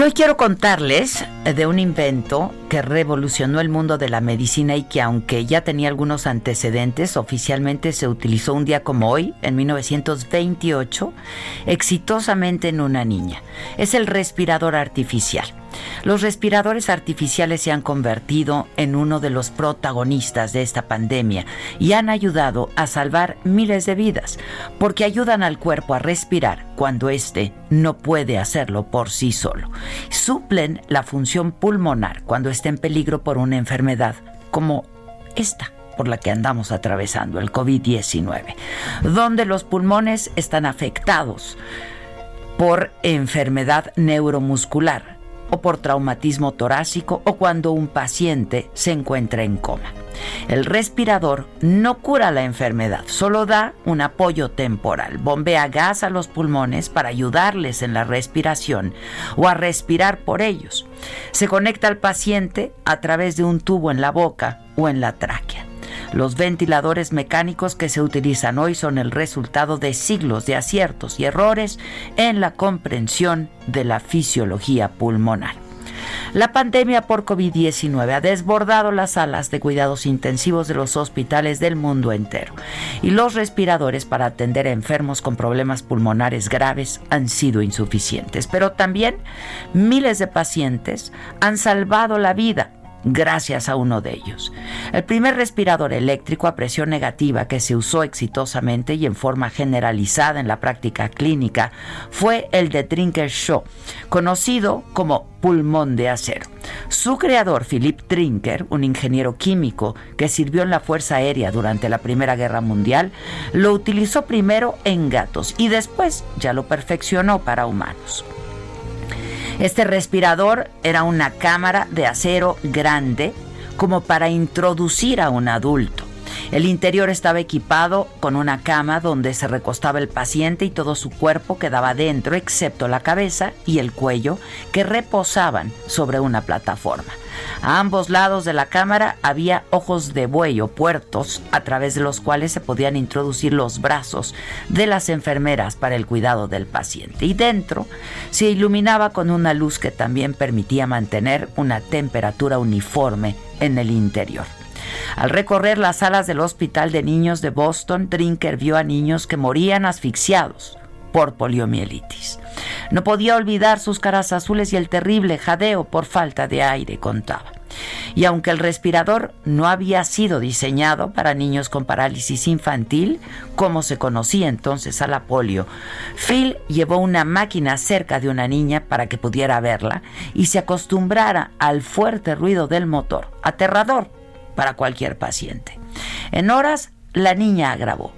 Yo quiero contarles de un invento que revolucionó el mundo de la medicina y que aunque ya tenía algunos antecedentes, oficialmente se utilizó un día como hoy, en 1928, exitosamente en una niña. Es el respirador artificial. Los respiradores artificiales se han convertido en uno de los protagonistas de esta pandemia y han ayudado a salvar miles de vidas, porque ayudan al cuerpo a respirar cuando éste no puede hacerlo por sí solo. Suplen la función pulmonar cuando está en peligro por una enfermedad como esta por la que andamos atravesando, el COVID-19, donde los pulmones están afectados por enfermedad neuromuscular o por traumatismo torácico o cuando un paciente se encuentra en coma. El respirador no cura la enfermedad, solo da un apoyo temporal. Bombea gas a los pulmones para ayudarles en la respiración o a respirar por ellos. Se conecta al paciente a través de un tubo en la boca o en la tráquea. Los ventiladores mecánicos que se utilizan hoy son el resultado de siglos de aciertos y errores en la comprensión de la fisiología pulmonar. La pandemia por COVID-19 ha desbordado las salas de cuidados intensivos de los hospitales del mundo entero y los respiradores para atender a enfermos con problemas pulmonares graves han sido insuficientes. Pero también miles de pacientes han salvado la vida gracias a uno de ellos. El primer respirador eléctrico a presión negativa que se usó exitosamente y en forma generalizada en la práctica clínica fue el de Trinker Shaw, conocido como pulmón de acero. Su creador, Philip Trinker, un ingeniero químico que sirvió en la Fuerza Aérea durante la Primera Guerra Mundial, lo utilizó primero en gatos y después ya lo perfeccionó para humanos. Este respirador era una cámara de acero grande como para introducir a un adulto. El interior estaba equipado con una cama donde se recostaba el paciente y todo su cuerpo quedaba dentro, excepto la cabeza y el cuello, que reposaban sobre una plataforma. A ambos lados de la cámara había ojos de buey o puertos a través de los cuales se podían introducir los brazos de las enfermeras para el cuidado del paciente. Y dentro se iluminaba con una luz que también permitía mantener una temperatura uniforme en el interior. Al recorrer las salas del Hospital de Niños de Boston, Drinker vio a niños que morían asfixiados por poliomielitis. No podía olvidar sus caras azules y el terrible jadeo por falta de aire, contaba. Y aunque el respirador no había sido diseñado para niños con parálisis infantil, como se conocía entonces a la polio, Phil llevó una máquina cerca de una niña para que pudiera verla y se acostumbrara al fuerte ruido del motor, aterrador para cualquier paciente. En horas, la niña agravó.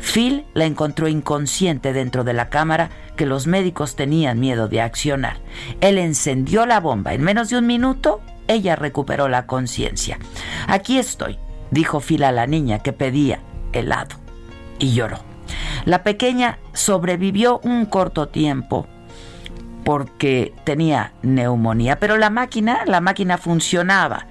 Phil la encontró inconsciente dentro de la cámara que los médicos tenían miedo de accionar. Él encendió la bomba. En menos de un minuto, ella recuperó la conciencia. Aquí estoy, dijo Phil a la niña que pedía helado. Y lloró. La pequeña sobrevivió un corto tiempo porque tenía neumonía, pero la máquina, la máquina funcionaba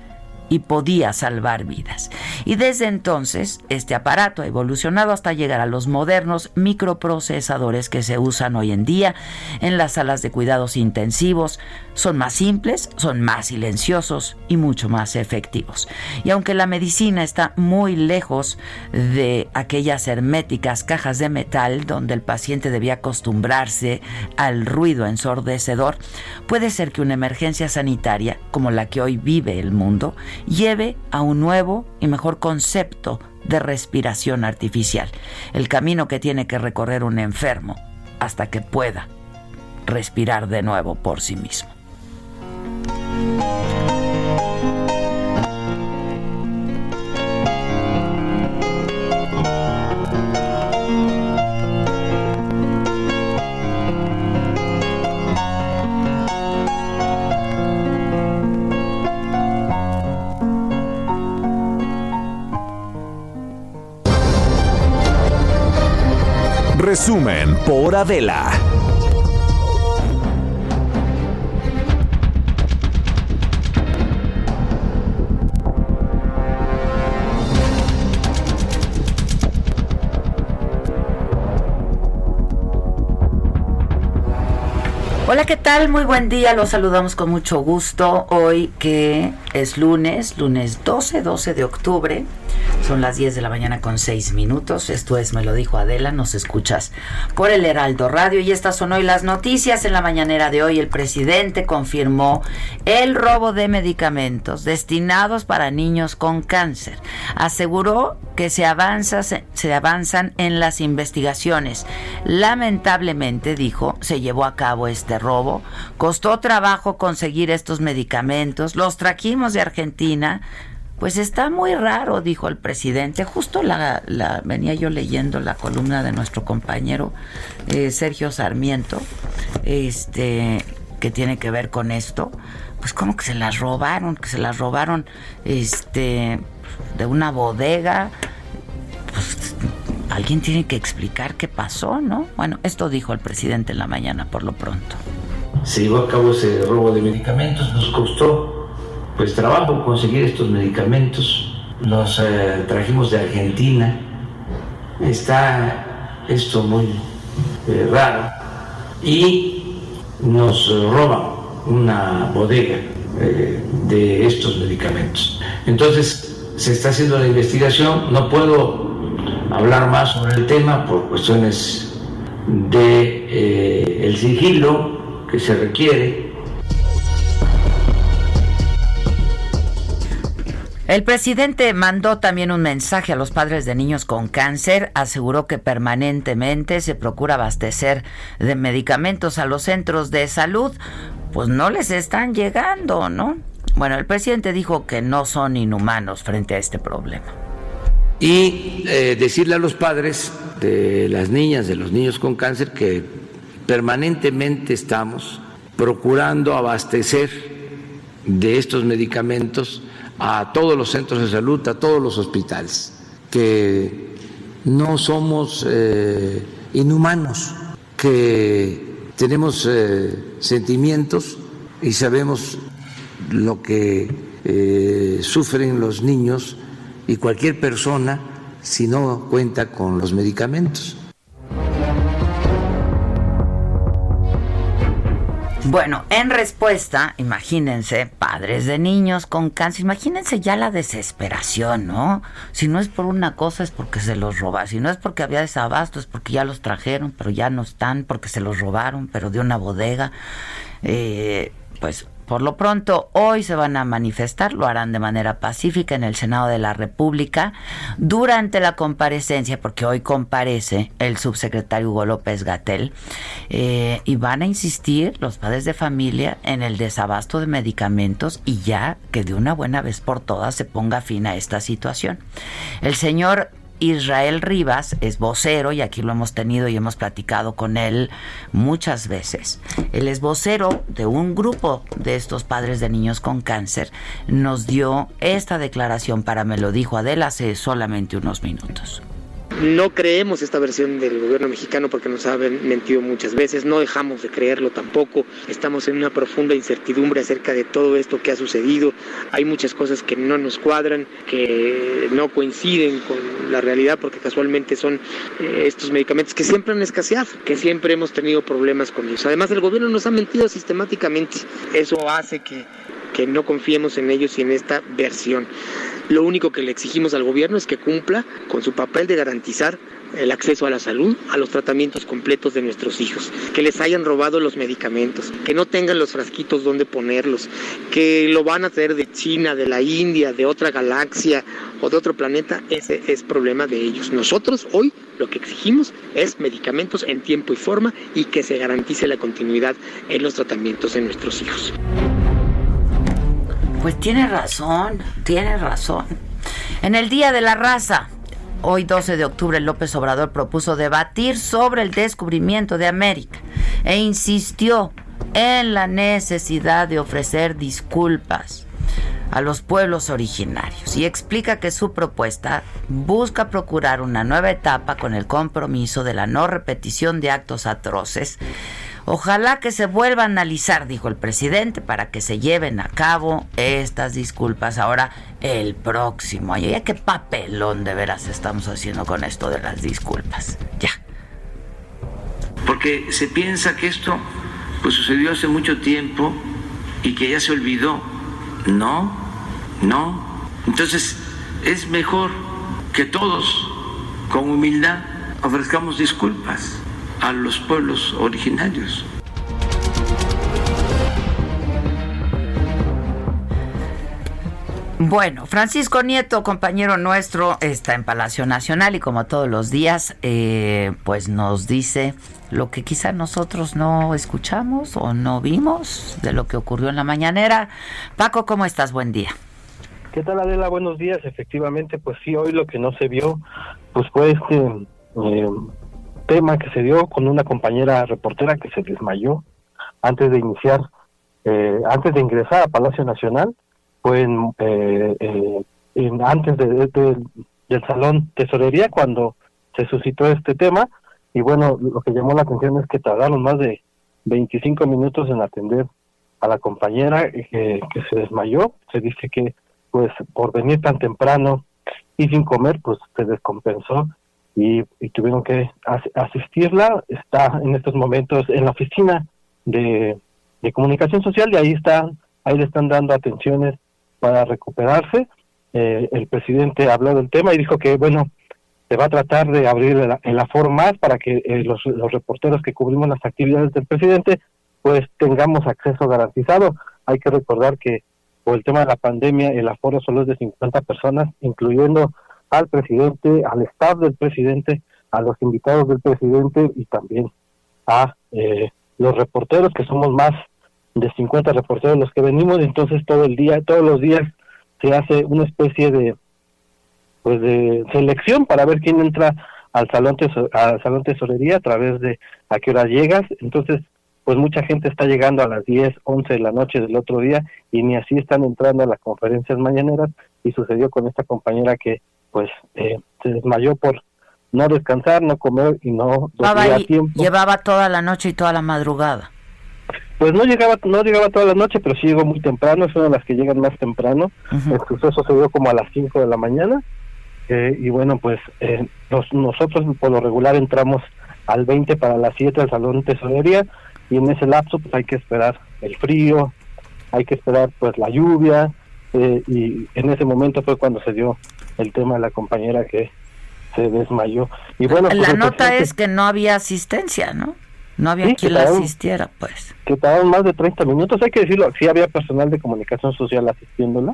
y podía salvar vidas. Y desde entonces, este aparato ha evolucionado hasta llegar a los modernos microprocesadores que se usan hoy en día en las salas de cuidados intensivos. Son más simples, son más silenciosos y mucho más efectivos. Y aunque la medicina está muy lejos de aquellas herméticas cajas de metal donde el paciente debía acostumbrarse al ruido ensordecedor, puede ser que una emergencia sanitaria como la que hoy vive el mundo lleve a un nuevo y mejor concepto de respiración artificial, el camino que tiene que recorrer un enfermo hasta que pueda respirar de nuevo por sí mismo. Resumen por Adela. Hola, ¿qué tal? Muy buen día, los saludamos con mucho gusto. Hoy que es lunes, lunes 12, 12 de octubre. Son las 10 de la mañana con 6 minutos. Esto es Me lo dijo Adela. Nos escuchas por el Heraldo Radio. Y estas son hoy las noticias. En la mañanera de hoy, el presidente confirmó el robo de medicamentos destinados para niños con cáncer. Aseguró que se, avanza, se, se avanzan en las investigaciones. Lamentablemente, dijo, se llevó a cabo robo. Costó trabajo conseguir estos medicamentos. Los trajimos de Argentina pues está muy raro, dijo el presidente. Justo la, venía yo leyendo la columna de nuestro compañero eh, Sergio Sarmiento, este, que tiene que ver con esto. Pues como que se las robaron, que se las robaron, este, de una bodega. Pues alguien tiene que explicar qué pasó, ¿no? Bueno, esto dijo el presidente en la mañana, por lo pronto. Se llevó a cabo ese robo de medicamentos, nos costó pues trabajo conseguir estos medicamentos. Los eh, trajimos de Argentina. Está esto muy eh, raro. Y nos roban una bodega eh, de estos medicamentos. Entonces se está haciendo la investigación. No puedo hablar más sobre el tema por cuestiones de el sigilo que se requiere El presidente mandó también un mensaje a los padres de niños con cáncer, aseguró que permanentemente se procura abastecer de medicamentos a los centros de salud, pues no les están llegando, ¿no? Bueno, el presidente dijo que no son inhumanos frente a este problema. Y eh, decirle a los padres de las niñas, de los niños con cáncer, que permanentemente estamos procurando abastecer de estos medicamentos a todos los centros de salud, a todos los hospitales, que no somos eh, inhumanos, que tenemos eh, sentimientos y sabemos lo que sufren los niños y cualquier persona si no cuenta con los medicamentos. Bueno, en respuesta, imagínense, padres de niños con cáncer, imagínense ya la desesperación, ¿no? Si no es por una cosa es porque se los robaron, si no es porque había desabasto es porque ya los trajeron, pero ya no están, porque se los robaron, pero de una bodega. Eh, pues por lo pronto, hoy se van a manifestar, lo harán de manera pacífica en el Senado de la República durante la comparecencia, porque hoy comparece el subsecretario Hugo López Gatel, eh, y van a insistir los padres de familia en el desabasto de medicamentos y ya que de una buena vez por todas se ponga fin a esta situación. El señor Israel Rivas es vocero y aquí lo hemos tenido y hemos platicado con él muchas veces. Él es vocero de un grupo de estos padres de niños con cáncer. Nos dio esta declaración para me lo dijo Adela hace solamente unos minutos. No creemos esta versión del gobierno mexicano porque nos ha mentido muchas veces, no dejamos de creerlo tampoco, estamos en una profunda incertidumbre acerca de todo esto que ha sucedido, hay muchas cosas que no nos cuadran, que no coinciden con la realidad porque casualmente son eh, estos medicamentos que siempre han escaseado, que siempre hemos tenido problemas con ellos. Además el gobierno nos ha mentido sistemáticamente, eso hace que que no confiemos en ellos y en esta versión. Lo único que le exigimos al gobierno es que cumpla con su papel de garantizar el acceso a la salud, a los tratamientos completos de nuestros hijos, que les hayan robado los medicamentos, que no tengan los frasquitos donde ponerlos, que lo van a traer de China, de la India, de otra galaxia o de otro planeta, ese es problema de ellos. Nosotros hoy lo que exigimos es medicamentos en tiempo y forma y que se garantice la continuidad en los tratamientos de nuestros hijos. Pues tiene razón, tiene razón. En el Día de la Raza, hoy 12 de octubre, López Obrador propuso debatir sobre el descubrimiento de América e insistió en la necesidad de ofrecer disculpas a los pueblos originarios y explica que su propuesta busca procurar una nueva etapa con el compromiso de la no repetición de actos atroces Ojalá que se vuelva a analizar, dijo el presidente, para que se lleven a cabo estas disculpas ahora el próximo año. Ya qué papelón de veras estamos haciendo con esto de las disculpas. Ya. Porque se piensa que esto pues sucedió hace mucho tiempo y que ya se olvidó. No, no. Entonces es mejor que todos con humildad ofrezcamos disculpas a los pueblos originarios. Bueno, Francisco Nieto, compañero nuestro, está en Palacio Nacional y como todos los días, eh, pues nos dice lo que quizá nosotros no escuchamos o no vimos de lo que ocurrió en la mañanera. Paco, ¿cómo estás? Buen día. ¿Qué tal Adela? Buenos días. Efectivamente, pues sí, hoy lo que no se vio, pues fue este eh, tema que se dio con una compañera reportera que se desmayó antes de iniciar, eh, antes de ingresar a Palacio Nacional, fue en, eh, eh, en antes de, del salón tesorería cuando se suscitó este tema. Y bueno, lo que llamó la atención es que tardaron más de 25 minutos en atender a la compañera que, que se desmayó, se dice que pues por venir tan temprano y sin comer pues se descompensó y, tuvieron que asistirla. Está en estos momentos en la oficina de, comunicación social y ahí está, ahí le están dando atenciones para recuperarse. Eh, el presidente habló del tema y dijo que, bueno, se va a tratar de abrir el, aforo más para que eh, los, los reporteros que cubrimos las actividades del presidente, pues tengamos acceso garantizado. Hay que recordar que por el tema de la pandemia el aforo solo es de 50 personas, incluyendo al presidente, al staff del presidente, a los invitados del presidente y también a eh, los reporteros, que somos más de 50 reporteros los que venimos, entonces todo el día, todos los días se hace una especie de pues de selección para ver quién entra al salón al salón tesorería a través de a qué hora llegas, entonces pues mucha gente está llegando a las 10, 11 de la noche del otro día y ni así están entrando a las conferencias mañaneras. Y sucedió con esta compañera que pues eh, se desmayó por no descansar, no comer y no dormir a tiempo. Llevaba toda la noche y toda la madrugada. Pues no llegaba, no llegaba toda la noche, pero sí llegó muy temprano, es una de las que llegan más temprano. El suceso se dio como a las 5 de la mañana. Eh, y bueno, pues eh, nosotros por lo regular entramos al 20 para las 7 al salón tesorería y en ese lapso pues hay que esperar el frío, hay que esperar pues la lluvia y en ese momento fue cuando se dio el tema de la compañera que se desmayó. Y bueno, la pues, nota es que no había asistencia, ¿no? No había quien la asistiera, pues. Que tardaron más de 30 minutos, hay que decirlo, sí había personal de comunicación social asistiéndola,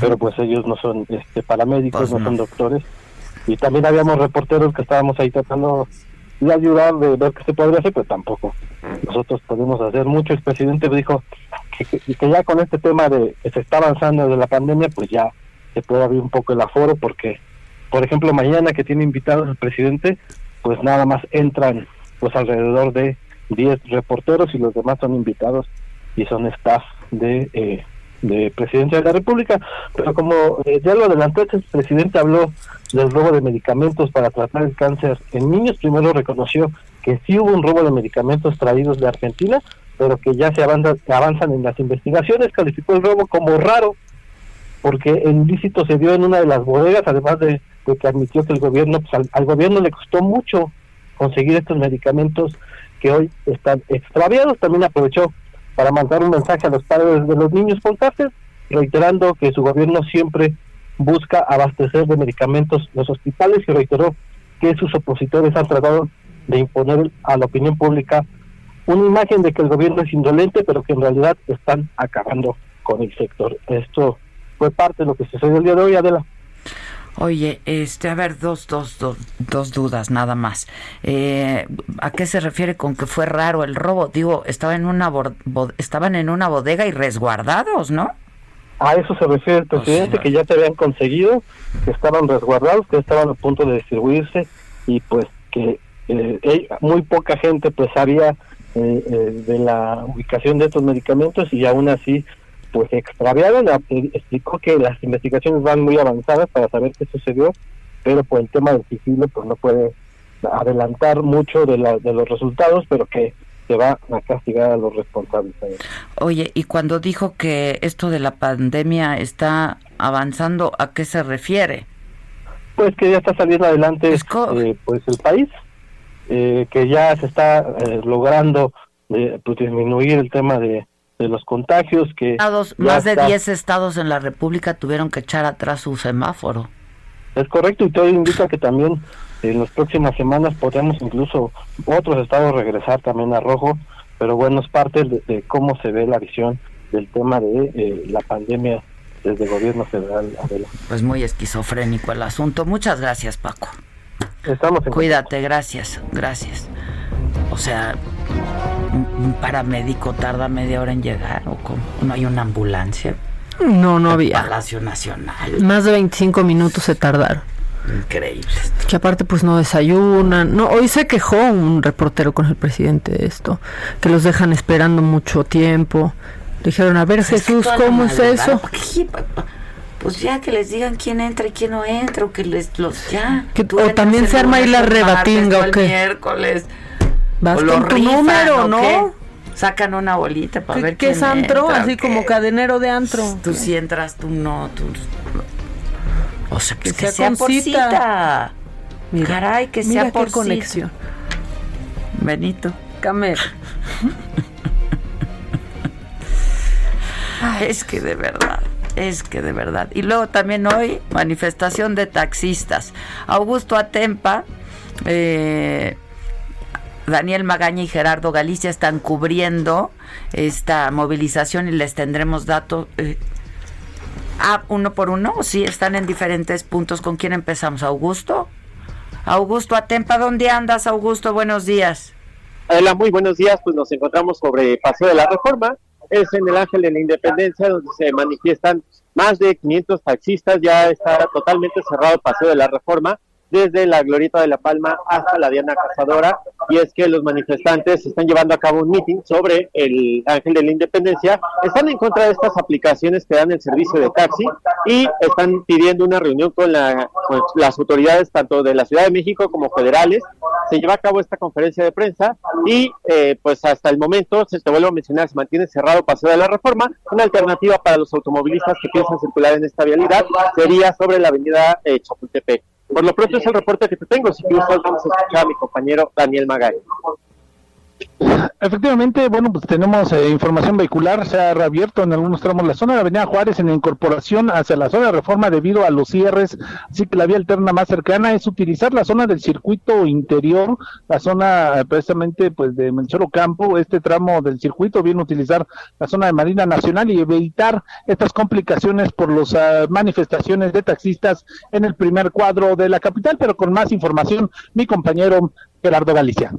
pero pues ellos no son este paramédicos, pues no, son doctores. Y también habíamos reporteros que estábamos ahí tratando de ayudar, de ver qué se podría hacer, pero tampoco. Nosotros podemos hacer mucho. El presidente dijo que, que, que ya con este tema de que se está avanzando de la pandemia, pues ya se puede abrir un poco el aforo porque, por ejemplo, mañana que tiene invitados el presidente, pues nada más entran pues alrededor de 10 reporteros y los demás son invitados y son staff de eh, de presidencia de la República, pero como eh, ya lo adelantó, el presidente habló del robo de medicamentos para tratar el cáncer en niños. Primero reconoció que sí hubo un robo de medicamentos traídos de Argentina, pero que ya se avanzan, avanzan en las investigaciones. Calificó el robo como raro, porque el ilícito se dio en una de las bodegas, además de, que admitió que el gobierno, pues, al, gobierno le costó mucho conseguir estos medicamentos que hoy están extraviados. También aprovechó para mandar un mensaje a los padres de los niños con cáncer, reiterando que su gobierno siempre busca abastecer de medicamentos los hospitales y reiteró que sus opositores han tratado de imponer a la opinión pública una imagen de que el gobierno es indolente, pero que en realidad están acabando con el sector. Esto fue parte de lo que sucedió el día de hoy, Adela. Oye, este, a ver, dos, dos, dos, dos dudas nada más. Eh, ¿A qué se refiere con que fue raro el robo? Digo, estaba en una estaban en una bodega y resguardados, ¿no? A eso se refiere el presidente, que ya se habían conseguido, que estaban resguardados, que estaban a punto de distribuirse y pues que eh, muy poca gente pues sabía eh, eh, de la ubicación de estos medicamentos y aún así pues extraviaron, explicó que las investigaciones van muy avanzadas para saber qué sucedió, pero por el tema del sigilo pues no puede adelantar mucho de, la, de los resultados, pero que se va a castigar a los responsables. Oye, y cuando dijo que esto de la pandemia está avanzando, ¿a qué se refiere? Pues que ya está saliendo adelante eh, pues el país, eh, que ya se está eh, logrando pues, disminuir el tema de, de los contagios que más de 10 estados en la República tuvieron que echar atrás su semáforo. Es correcto y todo indica que también en las próximas semanas podemos incluso otros estados regresar también a rojo, pero bueno, es parte de, cómo se ve la visión del tema de eh, la pandemia desde el gobierno federal. Pues muy esquizofrénico el asunto. Muchas gracias, Paco. Estamos en Cuídate, gracias, gracias. O sea, un paramédico tarda media hora en llegar o cómo? no hay una ambulancia. No, no había. Palacio Nacional. Más de 25 minutos se tardaron. Increíble. Que aparte pues no desayunan. No, hoy se quejó un reportero con el presidente de esto, que los dejan esperando mucho tiempo. Dijeron, a ver pues Jesús, ¿cómo es eso? Pues ya que les digan quién entra y quién no entra, o que les los ya. o también se arma ahí la rebatinga o qué. miércoles. Vas con tu número, ¿no? Sacan una bolita para ver qué es antro, así como cadenero de antro. Tú sí entras, tú no, tú o sea, que, sea, por cita. Caray, que sea por conexión. Benito. Camer. es que de verdad, es que de verdad. Y luego también hoy, manifestación de taxistas. Augusto Atempa, eh, Daniel Magaña y Gerardo Galicia están cubriendo esta movilización y les tendremos datos. Eh, Ah, uno por uno, sí, están en diferentes puntos. ¿Con quién empezamos? ¿Augusto? Augusto Atempa, ¿dónde andas, Augusto? Buenos días. Hola, muy buenos días. Pues nos encontramos sobre Paseo de la Reforma. Es en el Ángel de la Independencia, donde se manifiestan más de 500 taxistas. Ya está totalmente cerrado el Paseo de la Reforma desde la Glorieta de la Palma hasta la Diana Cazadora, y es que los manifestantes están llevando a cabo un meeting sobre el Ángel de la Independencia, están en contra de estas aplicaciones que dan el servicio de taxi y están pidiendo una reunión con, la, las autoridades tanto de la Ciudad de México como federales. Se lleva a cabo esta conferencia de prensa y eh, pues hasta el momento, se te vuelvo a mencionar, se mantiene cerrado Paseo de la Reforma. Una alternativa para los automovilistas que piensan circular en esta vialidad sería sobre la avenida eh, Chapultepec. Por lo pronto es el reporte que te tengo. Si quieres, vamos a escuchar a mi compañero Daniel Magay. Efectivamente, bueno, pues tenemos eh, información vehicular, se ha reabierto en algunos tramos la zona de Avenida Juárez en incorporación hacia la zona de reforma debido a los cierres, así que la vía alterna más cercana es utilizar la zona del circuito interior, la zona eh, precisamente pues de Melchor Campo, este tramo del circuito, bien utilizar la zona de Marina Nacional y evitar estas complicaciones por las ah, manifestaciones de taxistas en el primer cuadro de la capital, pero con más información mi compañero Gerardo Galicia.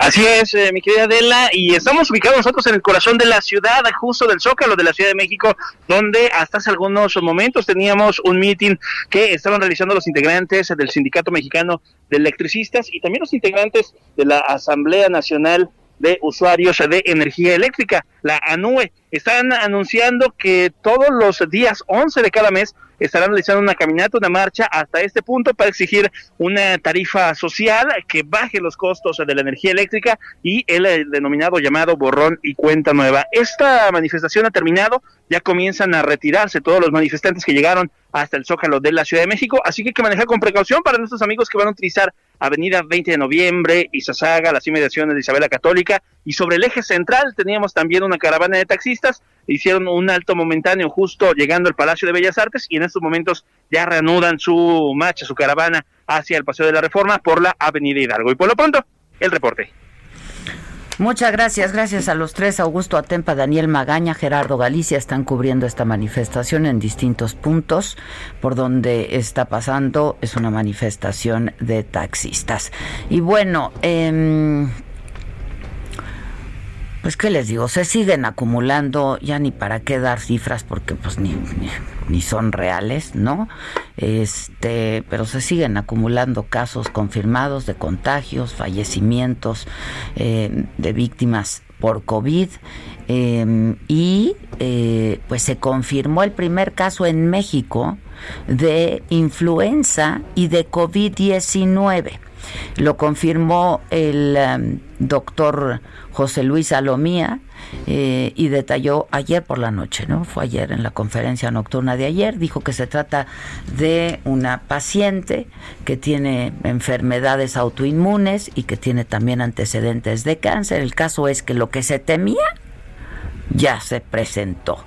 Así es, eh, mi querida Adela, y estamos ubicados nosotros en el corazón de la ciudad, justo del Zócalo de la Ciudad de México, donde hasta hace algunos momentos teníamos un meeting que estaban realizando los integrantes del Sindicato Mexicano de Electricistas y también los integrantes de la Asamblea Nacional de Usuarios de Energía Eléctrica, la ANUE. están anunciando que todos los días 11 de cada mes estarán realizando una caminata, una marcha hasta este punto para exigir una tarifa social que baje los costos de la energía eléctrica y el denominado llamado borrón y cuenta nueva. Esta manifestación ha terminado, ya comienzan a retirarse todos los manifestantes que llegaron hasta el Zócalo de la Ciudad de México, así que hay que manejar con precaución para nuestros amigos que van a utilizar Avenida 20 de Noviembre, Izazaga, las inmediaciones de Isabela Católica y sobre el eje central teníamos también una caravana de taxistas, hicieron un alto momentáneo justo llegando al Palacio de Bellas Artes y en estos momentos ya reanudan su marcha, su caravana hacia el Paseo de la Reforma por la Avenida Hidalgo. Y por lo pronto, el reporte. Muchas gracias, gracias a los tres, Augusto Atempa, Daniel Magaña, Gerardo Galicia, están cubriendo esta manifestación en distintos puntos por donde está pasando, es una manifestación de taxistas. Y bueno, eh, pues qué les digo, se siguen acumulando, ya ni para qué dar cifras porque pues ni, ni, son reales, ¿no? Este, pero se siguen acumulando casos confirmados de contagios, fallecimientos eh, de víctimas por COVID em, y eh, pues se confirmó el primer caso en México de influenza y de COVID-19. Lo confirmó el em, doctor José Luis Salomía eh, y detalló ayer por la noche, ¿no? Fue ayer en la conferencia nocturna de ayer, dijo que se trata de una paciente que tiene enfermedades autoinmunes y que tiene también antecedentes de cáncer. El caso es que lo que se temía ya se presentó.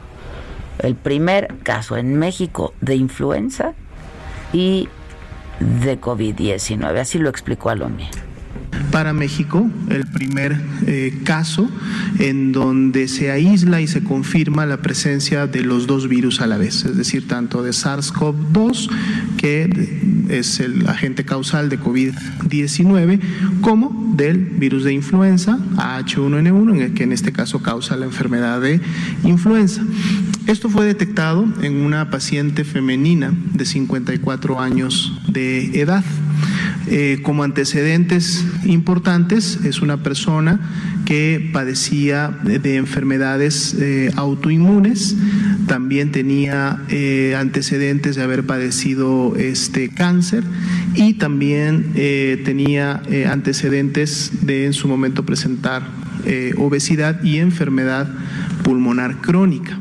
El primer caso en México de influenza y de COVID-19. Así lo explicó Alomía para México, el primer eh, caso en donde se aísla y se confirma la presencia de los dos virus a la vez, es decir, tanto de SARS-CoV-2, que es el agente causal de COVID-19, como del virus de influenza, H1N1, en el que en este caso causa la enfermedad de influenza. Esto fue detectado en una paciente femenina de 54 años de edad. Eh, como antecedentes importantes, es una persona que padecía de, enfermedades eh, autoinmunes, también tenía eh, antecedentes de haber padecido este cáncer y también tenía antecedentes de en su momento presentar obesidad y enfermedad pulmonar crónica.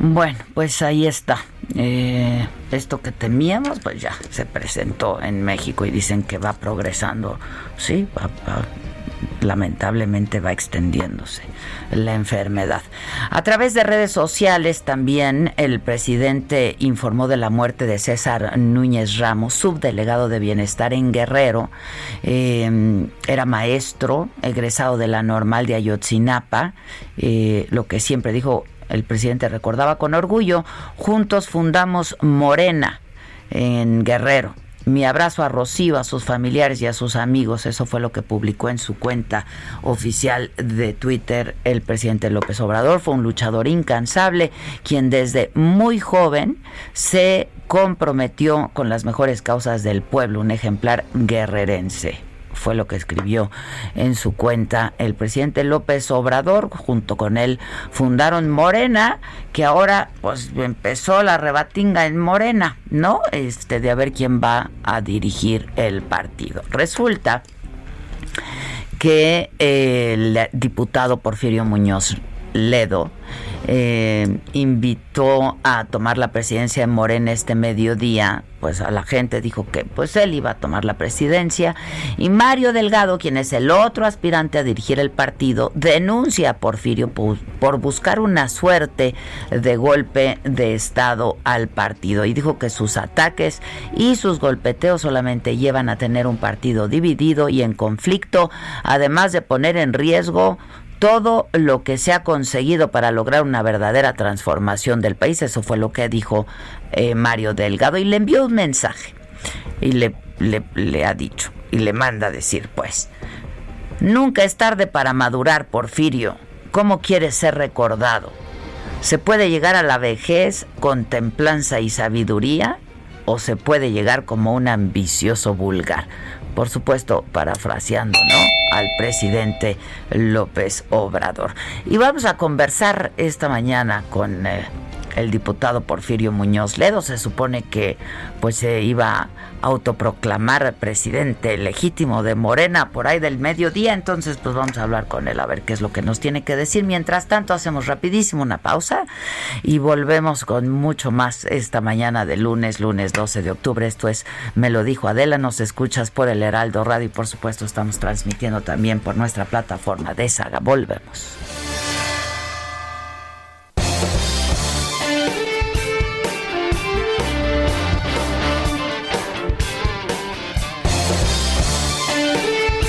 Bueno, pues ahí está. Eh, esto que temíamos, pues ya se presentó en México y dicen que va progresando, sí, lamentablemente va extendiéndose la enfermedad. A través de redes sociales también el presidente informó de la muerte de César Núñez Ramos, subdelegado de bienestar en Guerrero. Eh, era maestro, egresado de la normal de Ayotzinapa, eh, lo que siempre dijo el presidente recordaba con orgullo, juntos fundamos Morena en Guerrero. Mi abrazo a Rocío, a sus familiares y a sus amigos. Eso fue lo que publicó en su cuenta oficial de Twitter el presidente López Obrador. Fue un luchador incansable, quien desde muy joven se comprometió con las mejores causas del pueblo, un ejemplar guerrerense fue lo que escribió en su cuenta el presidente López Obrador. Junto con él fundaron Morena, que ahora pues empezó la rebatinga en Morena, ¿no? Este de a ver quién va a dirigir el partido. Resulta que el diputado Porfirio Muñoz Ledo eh, invitó a tomar la presidencia en Morena este mediodía, pues a la gente dijo que pues él iba a tomar la presidencia. Y Mario Delgado, quien es el otro aspirante a dirigir el partido, denuncia a Porfirio por buscar una suerte de golpe de Estado al partido. Y dijo que sus ataques y sus golpeteos solamente llevan a tener un partido dividido y en conflicto, además de poner en riesgo todo lo que se ha conseguido para lograr una verdadera transformación del país. Eso fue lo que dijo eh, Mario Delgado y le envió un mensaje y le, ha dicho y le manda decir pues, nunca es tarde para madurar, Porfirio. ¿Cómo quieres ser recordado? ¿Se puede llegar a la vejez con templanza y sabiduría? ¿O se puede llegar como un ambicioso vulgar? Por supuesto, parafraseando, ¿no? al presidente López Obrador. Y vamos a conversar esta mañana con eh, el diputado Porfirio Muñoz Ledo. Se supone que pues se iba a autoproclamar presidente legítimo de Morena por ahí del mediodía. Entonces pues vamos a hablar con él a ver qué es lo que nos tiene que decir. Mientras tanto hacemos rapidísimo una pausa y volvemos con mucho más esta mañana de lunes, lunes 12 de octubre. Esto es Me lo dijo Adela. Nos escuchas por el Heraldo Radio y por supuesto estamos transmitiendo también por nuestra plataforma de Saga. Volvemos.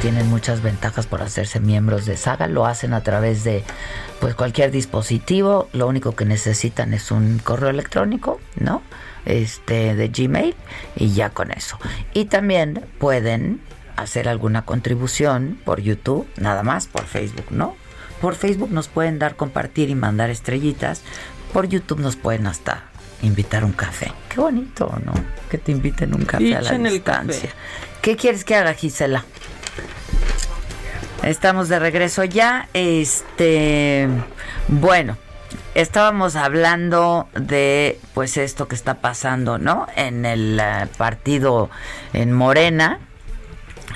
Tienen muchas ventajas por hacerse miembros de Saga. Lo hacen a través de pues cualquier dispositivo. Lo único que necesitan es un correo electrónico, ¿no? Este de Gmail y ya con eso. Y también pueden hacer alguna contribución por YouTube, nada más por Facebook, ¿no? Por Facebook nos pueden dar compartir y mandar estrellitas. Por YouTube nos pueden hasta invitar un café. Qué bonito, ¿no? Que te inviten un café a la distancia. ¿Qué quieres que haga, Gisela? Estamos de regreso ya. Este, bueno, estábamos hablando de pues esto que está pasando, ¿no? En el eh, partido en Morena.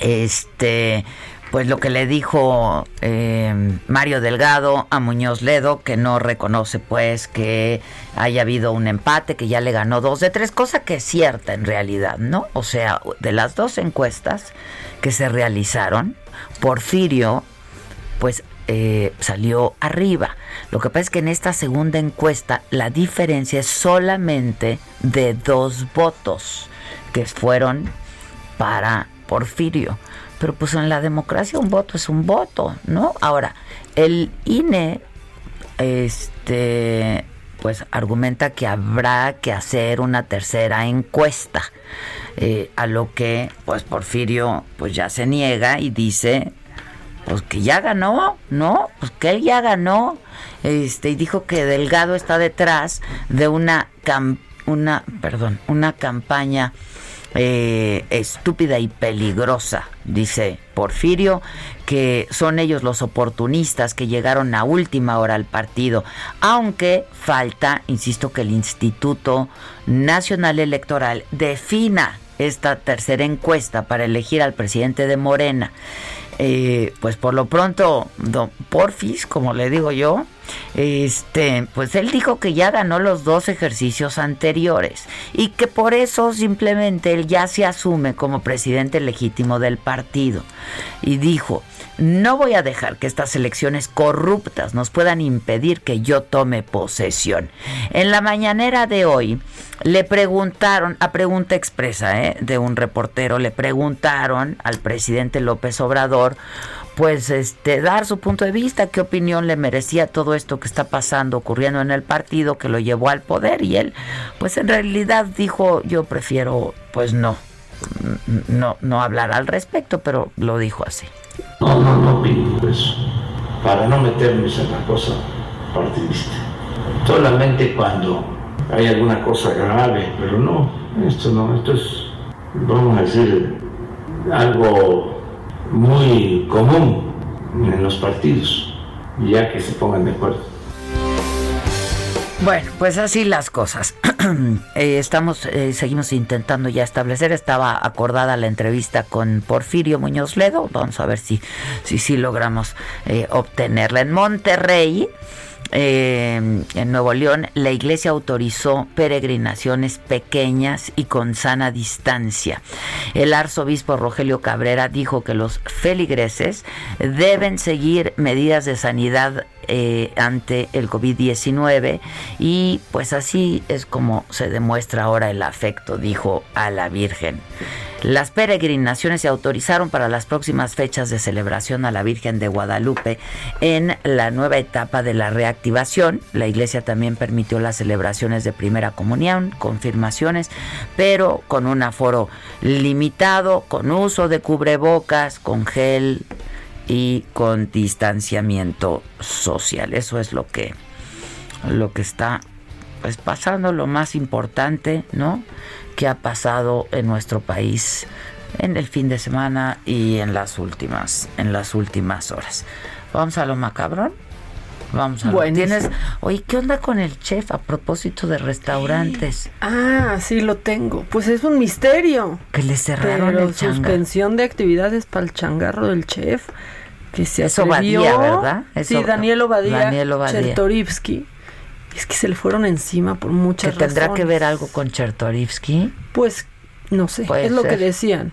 Este, pues lo que le dijo eh, Mario Delgado a Muñoz Ledo, que no reconoce pues que haya habido un empate, que ya le ganó dos de tres, cosa que es cierta en realidad, ¿no? O sea, de las dos encuestas que se realizaron, Porfirio, pues eh, salió arriba. Lo que pasa es que en esta segunda encuesta la diferencia es solamente de dos votos que fueron para Porfirio. Pero pues en la democracia un voto es un voto, ¿no? Ahora, el INE, este, pues argumenta que habrá que hacer una tercera encuesta. Eh, a lo que pues Porfirio pues ya se niega y dice pues que ya ganó, ¿no? Pues que él ya ganó. Este, y dijo que Delgado está detrás de una una, perdón, una campaña eh, estúpida y peligrosa, dice Porfirio, que son ellos los oportunistas que llegaron a última hora al partido, aunque falta, insisto, que el Instituto Nacional Electoral defina esta tercera encuesta para elegir al presidente de Morena. Eh, pues por lo pronto, don Porfis, como le digo yo, este, pues él dijo que ya ganó los dos ejercicios anteriores y que por eso simplemente él ya se asume como presidente legítimo del partido. Y dijo, no voy a dejar que estas elecciones corruptas nos puedan impedir que yo tome posesión. En la mañanera de hoy le preguntaron, a pregunta expresa ¿eh? de un reportero, le preguntaron al presidente López Obrador, pues este dar su punto de vista, qué opinión le merecía todo esto que está pasando, ocurriendo en el partido que lo llevó al poder y él pues en realidad dijo, yo prefiero pues no no no hablar al respecto, pero lo dijo así. No, no, no pido eso, para no meterme en la cosa partidista. Solamente cuando hay alguna cosa grave, pero no, esto no, esto es, vamos a decir, algo muy común en los partidos, ya que se pongan de acuerdo. Bueno, pues así las cosas. Eh, estamos, eh, seguimos intentando ya establecer. Estaba acordada la entrevista con Porfirio Muñoz Ledo. Vamos a ver si, si, si logramos eh, obtenerla. En Monterrey, en Nuevo León, la iglesia autorizó peregrinaciones pequeñas y con sana distancia. El arzobispo Rogelio Cabrera dijo que los feligreses deben seguir medidas de sanidad eh, ante el COVID-19 y pues así es como se demuestra ahora el afecto, dijo a la Virgen. Las peregrinaciones se autorizaron para las próximas fechas de celebración a la Virgen de Guadalupe en la nueva etapa de la reactivación. La iglesia también permitió las celebraciones de primera comunión, confirmaciones, pero con un aforo limitado, con uso de cubrebocas, con gel y con distanciamiento social. Eso es lo que lo que está pues pasando lo más importante, ¿no? que ha pasado en nuestro país en el fin de semana y en las últimas en las últimas horas. Vamos a lo macabrón. Vamos a lo tienes. Oye, ¿qué onda con el chef a propósito de restaurantes? Ah, sí lo tengo. Pues es un misterio. Que le cerraron Pero el suspensión de actividades para el changarro del chef. Que se Eso atrevió. Badía, ¿verdad? sí, Daniel Obadía, Daniel Obadía. Chertorivsky. Es que se le fueron encima por ¿Que muchas tendrá que razones. ver algo con Chertorivsky? Pues no sé, Puede es lo que decían.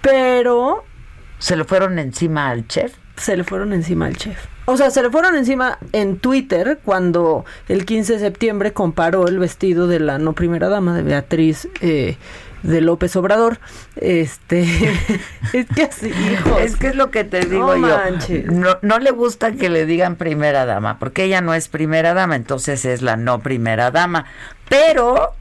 Pero ¿Se le fueron encima al chef? se le fueron encima al chef. O sea, se le fueron encima en Twitter cuando el 15 de septiembre comparó el vestido de la no primera dama de Beatriz eh, de López Obrador. Este es que así, hijos. Es que es lo que te digo No yo. no le gusta que le digan primera dama, porque ella no es primera dama, entonces es la no primera dama. Pero,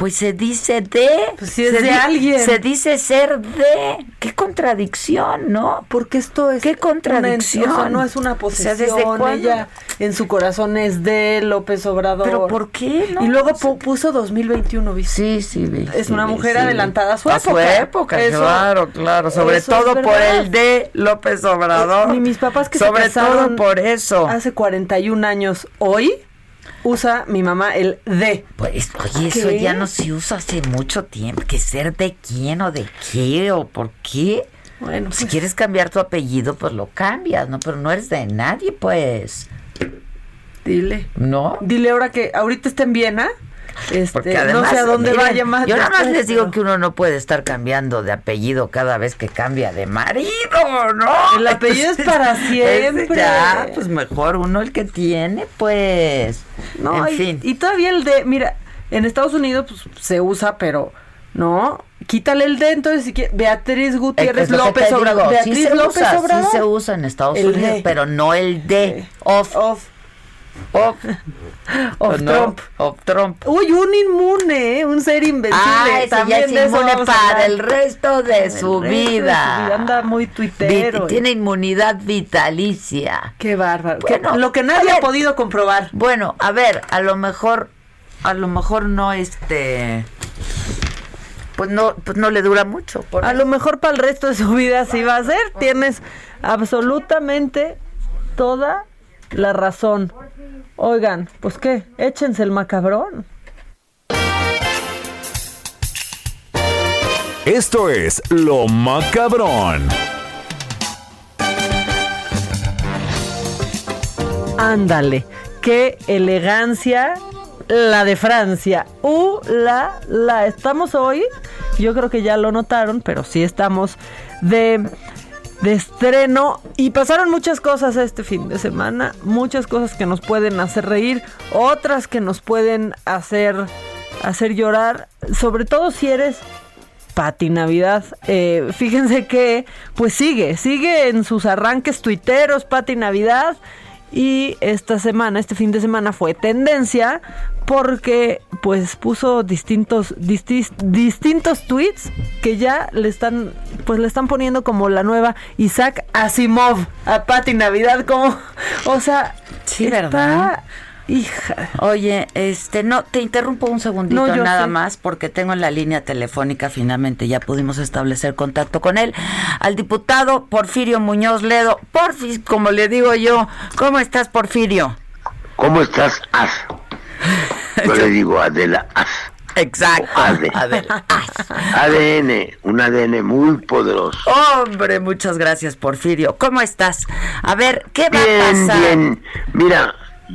pues se dice de. Pues si es se de alguien. Se dice ser de. Qué contradicción, ¿no? Porque esto es Qué una- contradicción. o sea, no es una O sea, posesión. ¿desde cuándo? ella en su corazón es de López Obrador. Pero ¿por qué? No? Y luego pu- puso 2021, ¿viste? Sí, sí, vi, Es sí, una mujer sí, adelantada a su A época. su época, Eso- claro, claro. Sobre todo por el de López Obrador. Ni mis papás que Sobre se casaron todo por eso. hace 41 años hoy usa mi mamá el de. Pues, oye, eso ya no se usa hace mucho tiempo. ¿Que ser de quién o de qué o por qué? Bueno, Si pues, quieres cambiar tu apellido, pues lo cambias, ¿no? Pero no eres de nadie, pues. dile. ¿No? Dile ahora que ahorita está en Viena. Este, Porque no además, sé a dónde vaya más. Yo nada más les digo que uno no puede estar cambiando de apellido cada vez que cambia de marido, ¿no? El apellido es para siempre. Ya, pues mejor uno el que tiene, pues. No, en y, fin. y todavía el de, mira, en Estados Unidos pues, se usa, pero no, quítale el de, entonces si quieres, Beatriz Gutiérrez Es López Obrador. Beatriz sí se López usa, Obrador. Sí se usa en Estados El Unidos, pero no el de. Off. Off, ¿no? Trump. Off Trump. Uy, un inmune, ¿eh? un ser invencible. Ah, ese ya También es de inmune para el resto de El su resto de su vida. Anda muy tuitero. Vi- Tiene inmunidad vitalicia. Qué bárbaro. Que- lo que nadie ha podido comprobar. Bueno, a ver, a lo mejor, a lo mejor no este, pues no, pues no le dura mucho. por A eso. lo mejor para el resto de su vida sí va a ser. Tienes absolutamente toda la razón. Oigan, pues qué, échense el macabrón. Esto es Lo Macabrón. Ándale, qué elegancia la de Francia. Uh, la, la. Estamos hoy, yo creo que ya lo notaron, pero sí estamos de, de estreno y pasaron muchas cosas este fin de semana, muchas cosas que nos pueden hacer reír, otras que nos pueden hacer, hacer llorar, sobre todo si eres Pati Navidad. Eh, fíjense que pues sigue, sigue en sus arranques tuiteros Pati Navidad. Y esta semana, este fin de semana fue tendencia porque pues puso distintos distis- distintos tweets que ya le están pues le están poniendo como la nueva Isaac Asimov a Pati Navidad como o sea, Sí, está- ¿verdad? Hija. Oye, este, no, te interrumpo un segundito No, nada sé. más porque tengo en la línea telefónica, finalmente ya pudimos establecer contacto con él, al diputado Porfirio Muñoz Ledo. Porfis, como le digo yo, ¿cómo estás, Porfirio? ¿Cómo estás, As? Yo le digo Adela As. Exacto. Ade. Adela. ADN, un ADN muy poderoso. Hombre, muchas gracias, Porfirio. ¿Cómo estás? A ver, ¿qué va a Bien, pasar? bien. Mira,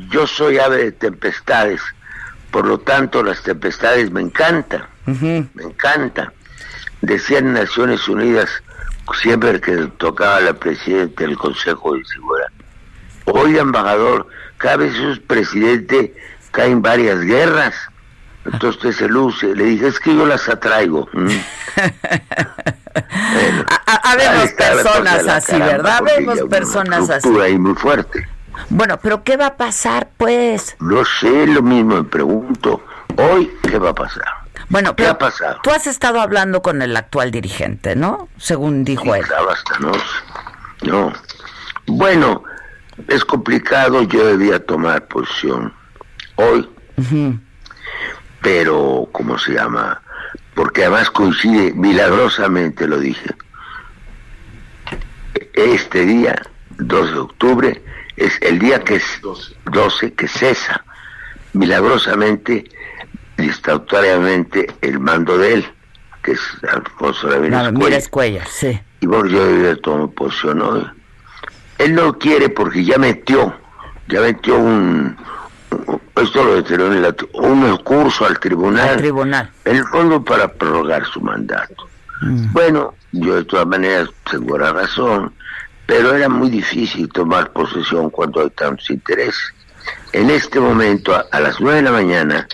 yo soy ave de tempestades, por lo tanto las tempestades me encantan, me encantan. Decían Naciones Unidas siempre que tocaba la presidenta del Consejo de Seguridad. Oiga, embajador, cada vez es presidente caen varias guerras. Entonces usted se luce. Le dije, es que yo las atraigo. Mm. Bueno, A- cosa personas así, caramba, ¿verdad? una personas así. ahí muy fuerte. Bueno, pero ¿qué va a pasar, pues? No sé, lo mismo me pregunto. Hoy, ¿qué va a pasar? Bueno, ¿Qué pero ha pasado? tú has estado hablando con el actual dirigente, ¿no? Según dijo él. Estaba hasta noche. No. Bueno, es complicado, yo debía tomar posición hoy, pero, ¿cómo se llama? Porque además coincide, milagrosamente lo dije. Este día, 2 de octubre, es el día que es 12 que cesa milagrosamente y estatutariamente el mando de él, que es Alfonso Ramírez No, Cuellar. sí. Y bueno, yo tomar posición hoy. Él no quiere porque ya metió, ya metió un, un- esto lo determinó en la- un recurso al tribunal. Al tribunal. En el fondo para prorrogar su mandato. Mm. Bueno, yo de todas maneras tengo la razón, pero era muy difícil tomar posesión cuando hay tantos intereses. En este momento, a, a las nueve de la mañana,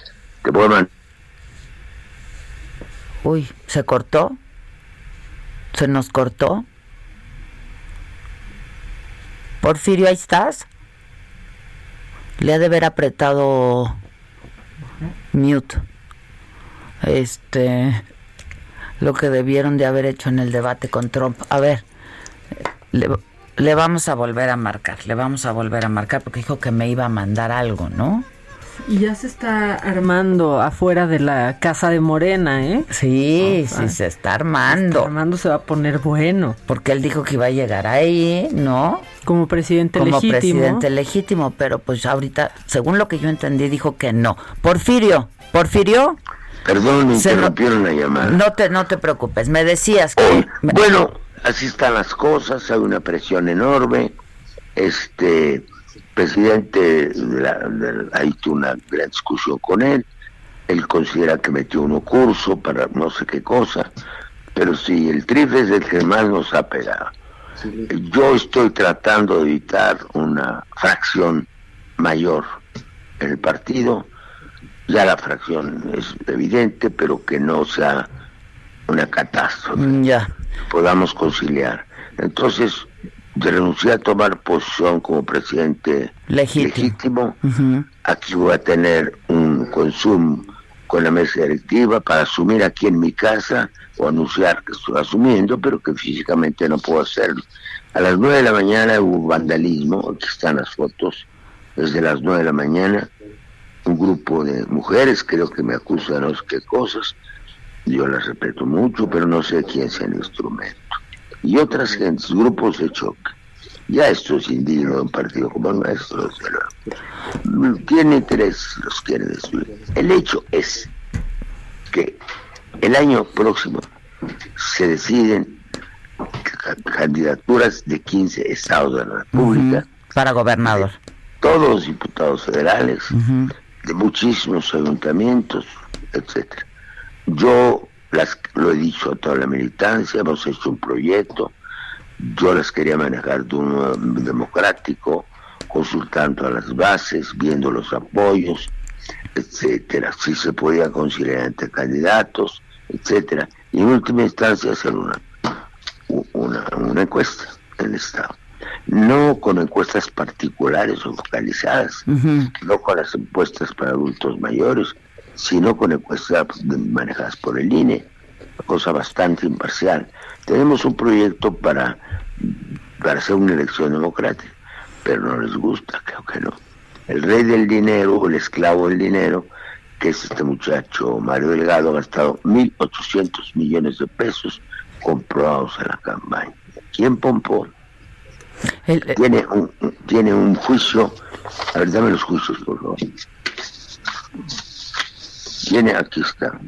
te mandar Uy, ¿se cortó? ¿Se nos cortó? Porfirio, ¿ahí estás? Le ha de haber apretado mute. Este, lo que debieron de haber hecho en el debate con Trump. A ver, le, le vamos a volver a marcar, le vamos a volver a marcar porque dijo que me iba a mandar algo, ¿no? Y ya se está armando afuera de la casa de Morena, ¿eh? Sí, sí, se está armando. Armando se va a poner bueno. Porque él dijo que iba a llegar ahí, ¿no? Como presidente Como legítimo. presidente legítimo, pero pues ahorita, según lo que yo entendí, dijo que no. Porfirio, Porfirio, Perdón, me Se no- interrumpieron la llamada. no te, no te preocupes, me decías que... me- Bueno, así están las cosas, hay una presión enorme. Este presidente, de la- de la- ahí tuve una gran discusión con él. Él considera que metió uno curso para no sé qué cosa, pero sí, el TRIF es el que más nos ha pegado. Yo estoy tratando de evitar una fracción mayor en el partido. Ya la fracción es evidente, pero que no sea una catástrofe Mm, Ya. podamos conciliar. Entonces, renuncié a tomar posición como presidente Legítimo. legítimo. Aquí voy a tener un consumo con la mesa directiva para asumir aquí en mi casa o anunciar que estoy asumiendo, pero que físicamente no puedo hacerlo. A las nueve de la mañana hubo vandalismo, aquí están las fotos, desde las nueve de la mañana, un grupo de mujeres creo que me acusan de no sé qué cosas, yo las respeto mucho, pero no sé quién sea el instrumento. Y otras gentes, grupos de choque. Ya esto es indigno de un partido como nuestro. Tiene interés, los quiere destruir. El hecho es que el año próximo se deciden ca- candidaturas de 15 estados de la República, Para gobernador. todos los diputados federales, de muchísimos ayuntamientos, etcétera. Yo lo he dicho a toda la militancia, hemos hecho un proyecto, yo las quería manejar de un democrático, consultando a las bases, viendo los apoyos, etcétera, si se podía conciliar entre candidatos, etcétera, y en última instancia hacer una una, una encuesta en el Estado. No con encuestas particulares o focalizadas, no con las encuestas para adultos mayores, sino con encuestas manejadas por el INE, cosa bastante imparcial. Tenemos un proyecto para, para hacer una elección democrática, pero no les gusta, creo que no. El rey del dinero, o el esclavo del dinero, que es este muchacho Mario Delgado, ha gastado 1.800 millones de pesos comprobados en la campaña. ¿Quién pompó? Tiene un, un- tiene un juicio, a ver, dame los juicios, por favor. Tiene, aquí está.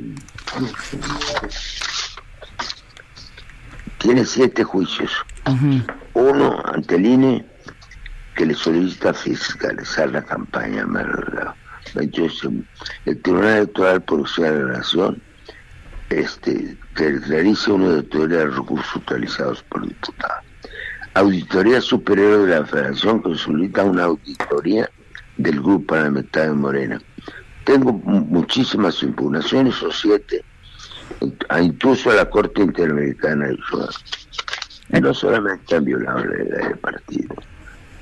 Tiene siete juicios. Uno ante el INE, que le solicita fiscalizar la campaña El Tribunal Electoral por de la Nación este, que realice una auditoría de recursos utilizados por diputados. Auditoría Superior de la Federación que solicita una auditoría del Grupo Parlamentario de Morena. Tengo muchísimas impugnaciones, o siete, incluso la Corte Interamericana de Y no solamente han violado la ley del partido,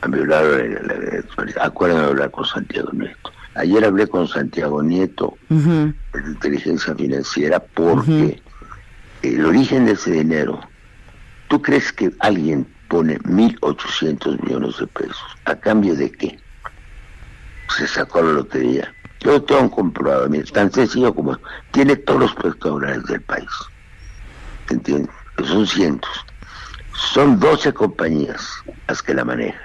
han violado la ley del de hablar con Santiago Nieto. Ayer hablé con Santiago Nieto de inteligencia financiera porque el origen de ese dinero, ¿tú crees que alguien pone 1.800 millones de pesos? ¿A cambio de qué? Se sacó la lotería. Yo tengo comprobado, mira, tan sencillo como tiene todos los pescadores del país. ¿Entiendes? Son cientos. Son 12 compañías las que la manejan.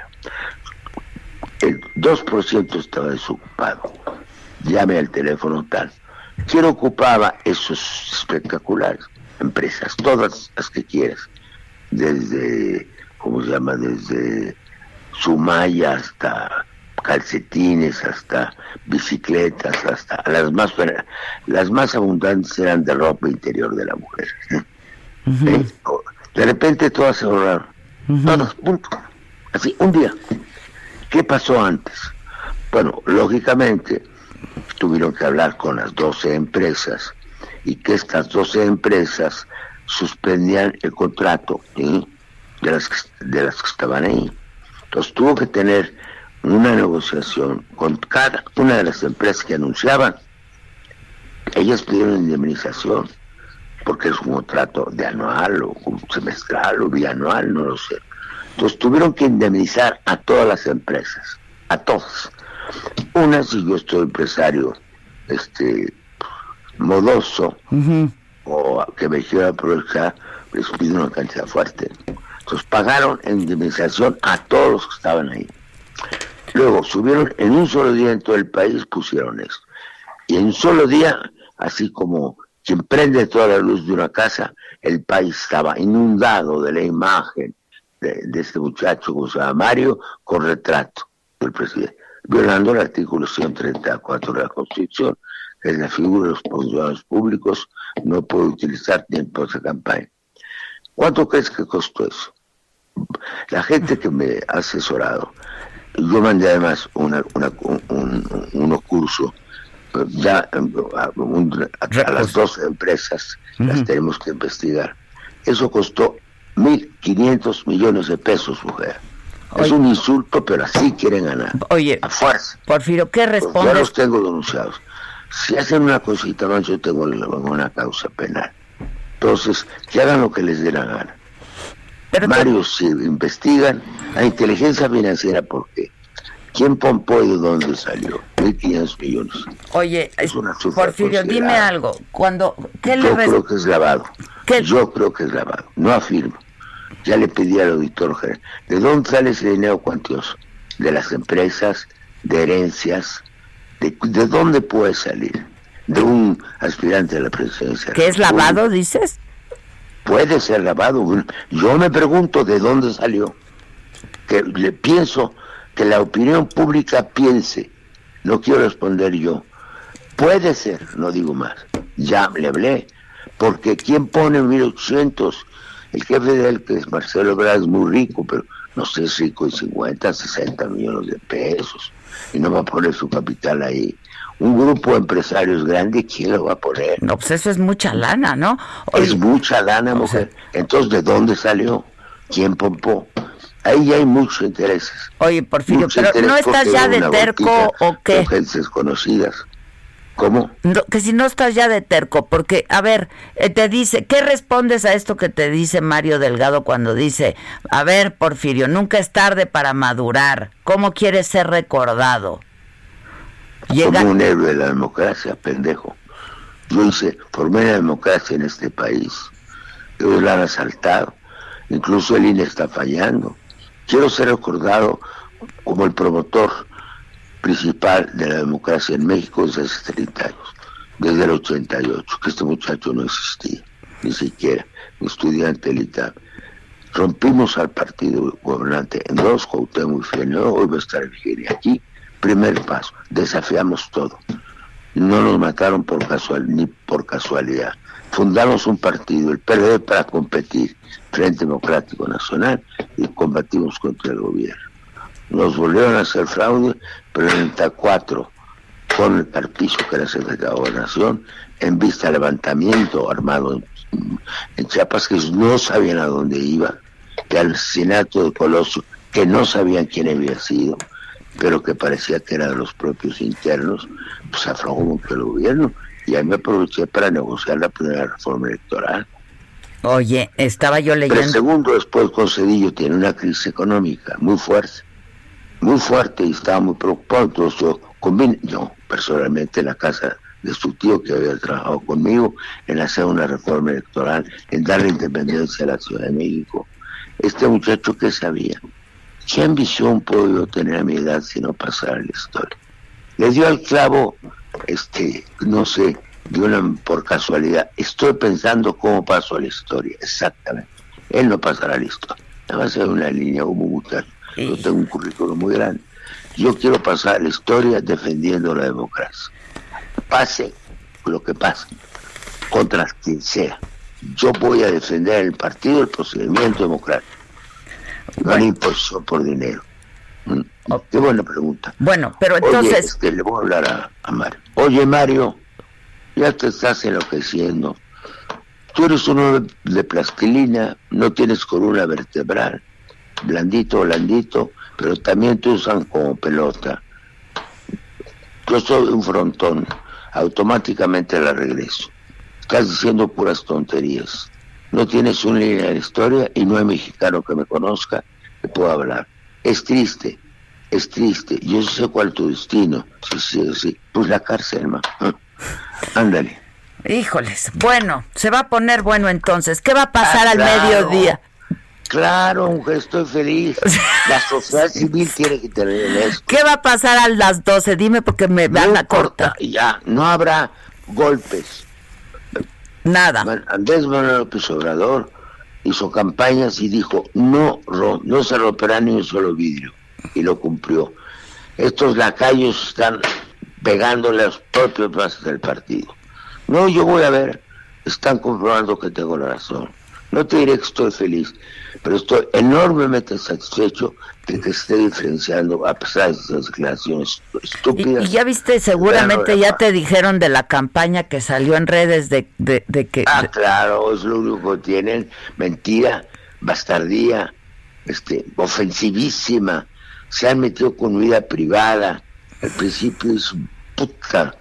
El 2% estaba desocupado. Llame al teléfono tal. ¿Quién ocupaba esos espectaculares? Empresas, todas las que quieras. Desde, ¿cómo se llama? Desde Sumaya hasta calcetines, hasta bicicletas, hasta las más las más abundantes eran de ropa interior de la mujer. ¿Eh? De repente todas se ahorraron. Todas, punto. Así, un día. ¿Qué pasó antes? Bueno, lógicamente tuvieron que hablar con las 12 empresas y que estas 12 empresas suspendían el contrato de, las, de las que estaban ahí. Entonces tuvo que tener una negociación con cada una de las empresas que anunciaban. Ellas pidieron indemnización porque es un contrato de anual o semestral o bianual, no lo sé. Entonces tuvieron que indemnizar a todas las empresas, a todas. Una, si yo estoy empresario este modoso o que me quiera aprovechar, les pido una cantidad fuerte. Entonces pagaron indemnización a todos los que estaban ahí. Luego subieron en un solo día en todo el país, pusieron eso. Y en un solo día, así como quien prende toda la luz de una casa, el país estaba inundado de la imagen de, este muchacho que se Mario con retrato del presidente, violando el artículo 134 de la Constitución, que es la figura de los funcionarios públicos, no puede utilizar tiempo de campaña. ¿Cuánto crees que costó eso? La gente que me ha asesorado, yo mandé además una, un, unos cursos ya a, las dos empresas las tenemos que investigar. Eso costó 1.500 millones de pesos, mujer. es un insulto, pero así quieren ganar. Oye, a fuerza. Porfirio, ¿qué respondes? Yo los tengo denunciados. Si hacen una cosita más, yo tengo una causa penal. Entonces, que hagan lo que les dé la gana. Mario, si investigan la inteligencia financiera, ¿por qué? ¿Quién pompó y de dónde salió? 1.500 millones. Oye, es una Porfirio, dime algo. Cuando, ¿qué Yo creo que es grabado. Yo creo que es grabado. No afirmo. Ya le pedí al auditor general, ¿de dónde sale ese dinero cuantioso? De las empresas, de herencias, ¿de, dónde puede salir? De un aspirante a la presidencia. ¿Qué es lavado, dices? Puede ser lavado. Yo me pregunto de dónde salió. Que le pienso que la opinión pública piense. No quiero responder yo. Puede ser, no digo más. Ya le hablé. Porque ¿quién pone 1800 el jefe de él, que es Marcelo Ebrard, muy rico, pero no sé, rico de 50, 60 millones de pesos. Y no va a poner su capital ahí. Un grupo de empresarios grande, ¿quién lo va a poner? No, pues eso es mucha lana, ¿no? es mucha lana, mujer. Entonces, ¿de dónde salió? ¿Quién pompó? Ahí ya hay muchos intereses. Oye, Porfirio, pero ¿no estás ya de terco o qué? Gentes desconocidas. ¿Cómo? que si no estás ya de terco, porque, a ver, eh, te dice, ¿qué respondes a esto que te dice Mario Delgado cuando dice, a ver, Porfirio, nunca es tarde para madurar, ¿cómo quieres ser recordado? Como un héroe de la democracia, pendejo. Yo hice, formé la democracia en este país. Ellos la han asaltado. Incluso el INE está fallando. Quiero ser recordado como el promotor principal de la democracia en México desde hace 30 años, desde el 88, que este muchacho no existía, ni siquiera, estudiante del rompimos al partido gobernante en dos, Cuauhtémoc y Fidel, hoy va a estar Figueroa aquí, primer paso, desafiamos todo. No nos mataron por casual, ni por casualidad. Fundamos un partido, el PRD, para competir, Frente Democrático Nacional, y combatimos contra el gobierno. Nos volvieron a hacer fraude, pero en el 94, con el Carpizo, que era secretario de Gobernación, en vista del levantamiento armado en, en Chiapas, que no sabían a dónde iba, que al asesinato de Colosio, que no sabían quién había sido, pero que parecía que era de los propios internos, pues aflojó mucho el gobierno. Y ahí me aproveché para negociar la primera reforma electoral. Oye, estaba yo leyendo. Pero segundo después con Cedillo tiene una crisis económica muy fuerte, muy fuerte y estaba muy preocupado. Entonces yo, convine, yo personalmente en la casa de su tío que había trabajado conmigo en hacer una reforma electoral, en darle independencia a la Ciudad de México. Este muchacho que sabía, ¿qué ambición puedo tener a mi edad si no pasar la historia? Le dio al clavo, este, no sé, de una, por casualidad. Estoy pensando cómo paso a la historia, exactamente. Él no pasará a la historia. Nada más es una línea como muchacho. Yo tengo un currículum muy grande. Yo quiero pasar a la historia defendiendo la democracia. Pase lo que pase, contra quien sea. Yo voy a defender el partido, el procedimiento democrático. La imposición por dinero. ¿Mm? Qué buena pregunta. Bueno, pero entonces... Oye, este, le voy a hablar a, a Mario. Oye, Mario, ya te estás enloqueciendo. Tú eres uno de plastilina, no tienes columna vertebral, blandito, blandito, pero también te usan como pelota. Yo soy un frontón, automáticamente la regreso. Estás diciendo puras tonterías. No tienes una línea de historia y no hay mexicano que me conozca que pueda hablar. Es triste, es triste. Yo sé cuál es tu destino. Sí, sí, sí. Pues la cárcel, ma. Ándale. Híjoles, bueno, se va a poner bueno entonces. ¿Qué va a pasar Ah, al claro. mediodía? Claro, mujer, estoy feliz. La sociedad civil tiene que tener esto. ¿Qué va a pasar a las 12? Dime porque me van No a cortar. ya, no habrá golpes. Nada. Andrés Manuel López Obrador hizo campañas y dijo, no, no se romperá ni un solo vidrio. Y lo cumplió. Estos lacayos están pegándole a los propios bases del partido. No, yo voy a ver, están comprobando que tengo la razón. No te diré que estoy feliz, pero estoy enormemente satisfecho de que esté diferenciando a pesar de esas declaraciones estúpidas. y ya viste, seguramente ya te dijeron de la campaña que salió en redes de, de, de que... Ah, claro, es lo único que tienen. Mentira, bastardía, este, ofensivísima. Se han metido con vida privada. Al principio es puta.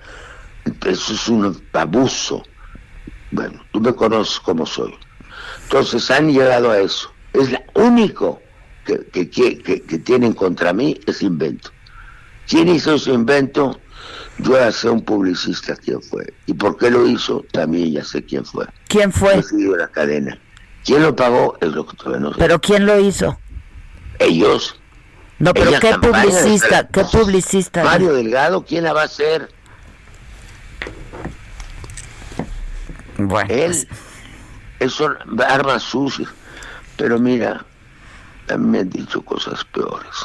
Eso es un abuso. Bueno, tú me conoces como soy. Entonces han llegado a eso. Es lo único que, que, que, tienen contra mí, es invento. ¿Quién hizo ese invento? Yo ya sé un publicista quién fue. ¿Y por qué lo hizo? También ya sé quién fue. ¿Quién fue? Sigo la cadena. ¿Quién lo pagó? Es lo que todavía no sé. ¿Pero quién lo hizo? Ellos. No, pero Ella ¿qué publicista? ¿Qué publicista? Mario Delgado, ¿quién la va a hacer? Bueno, Él. Son armas sucias. Pero mira, a mí me han dicho cosas peores.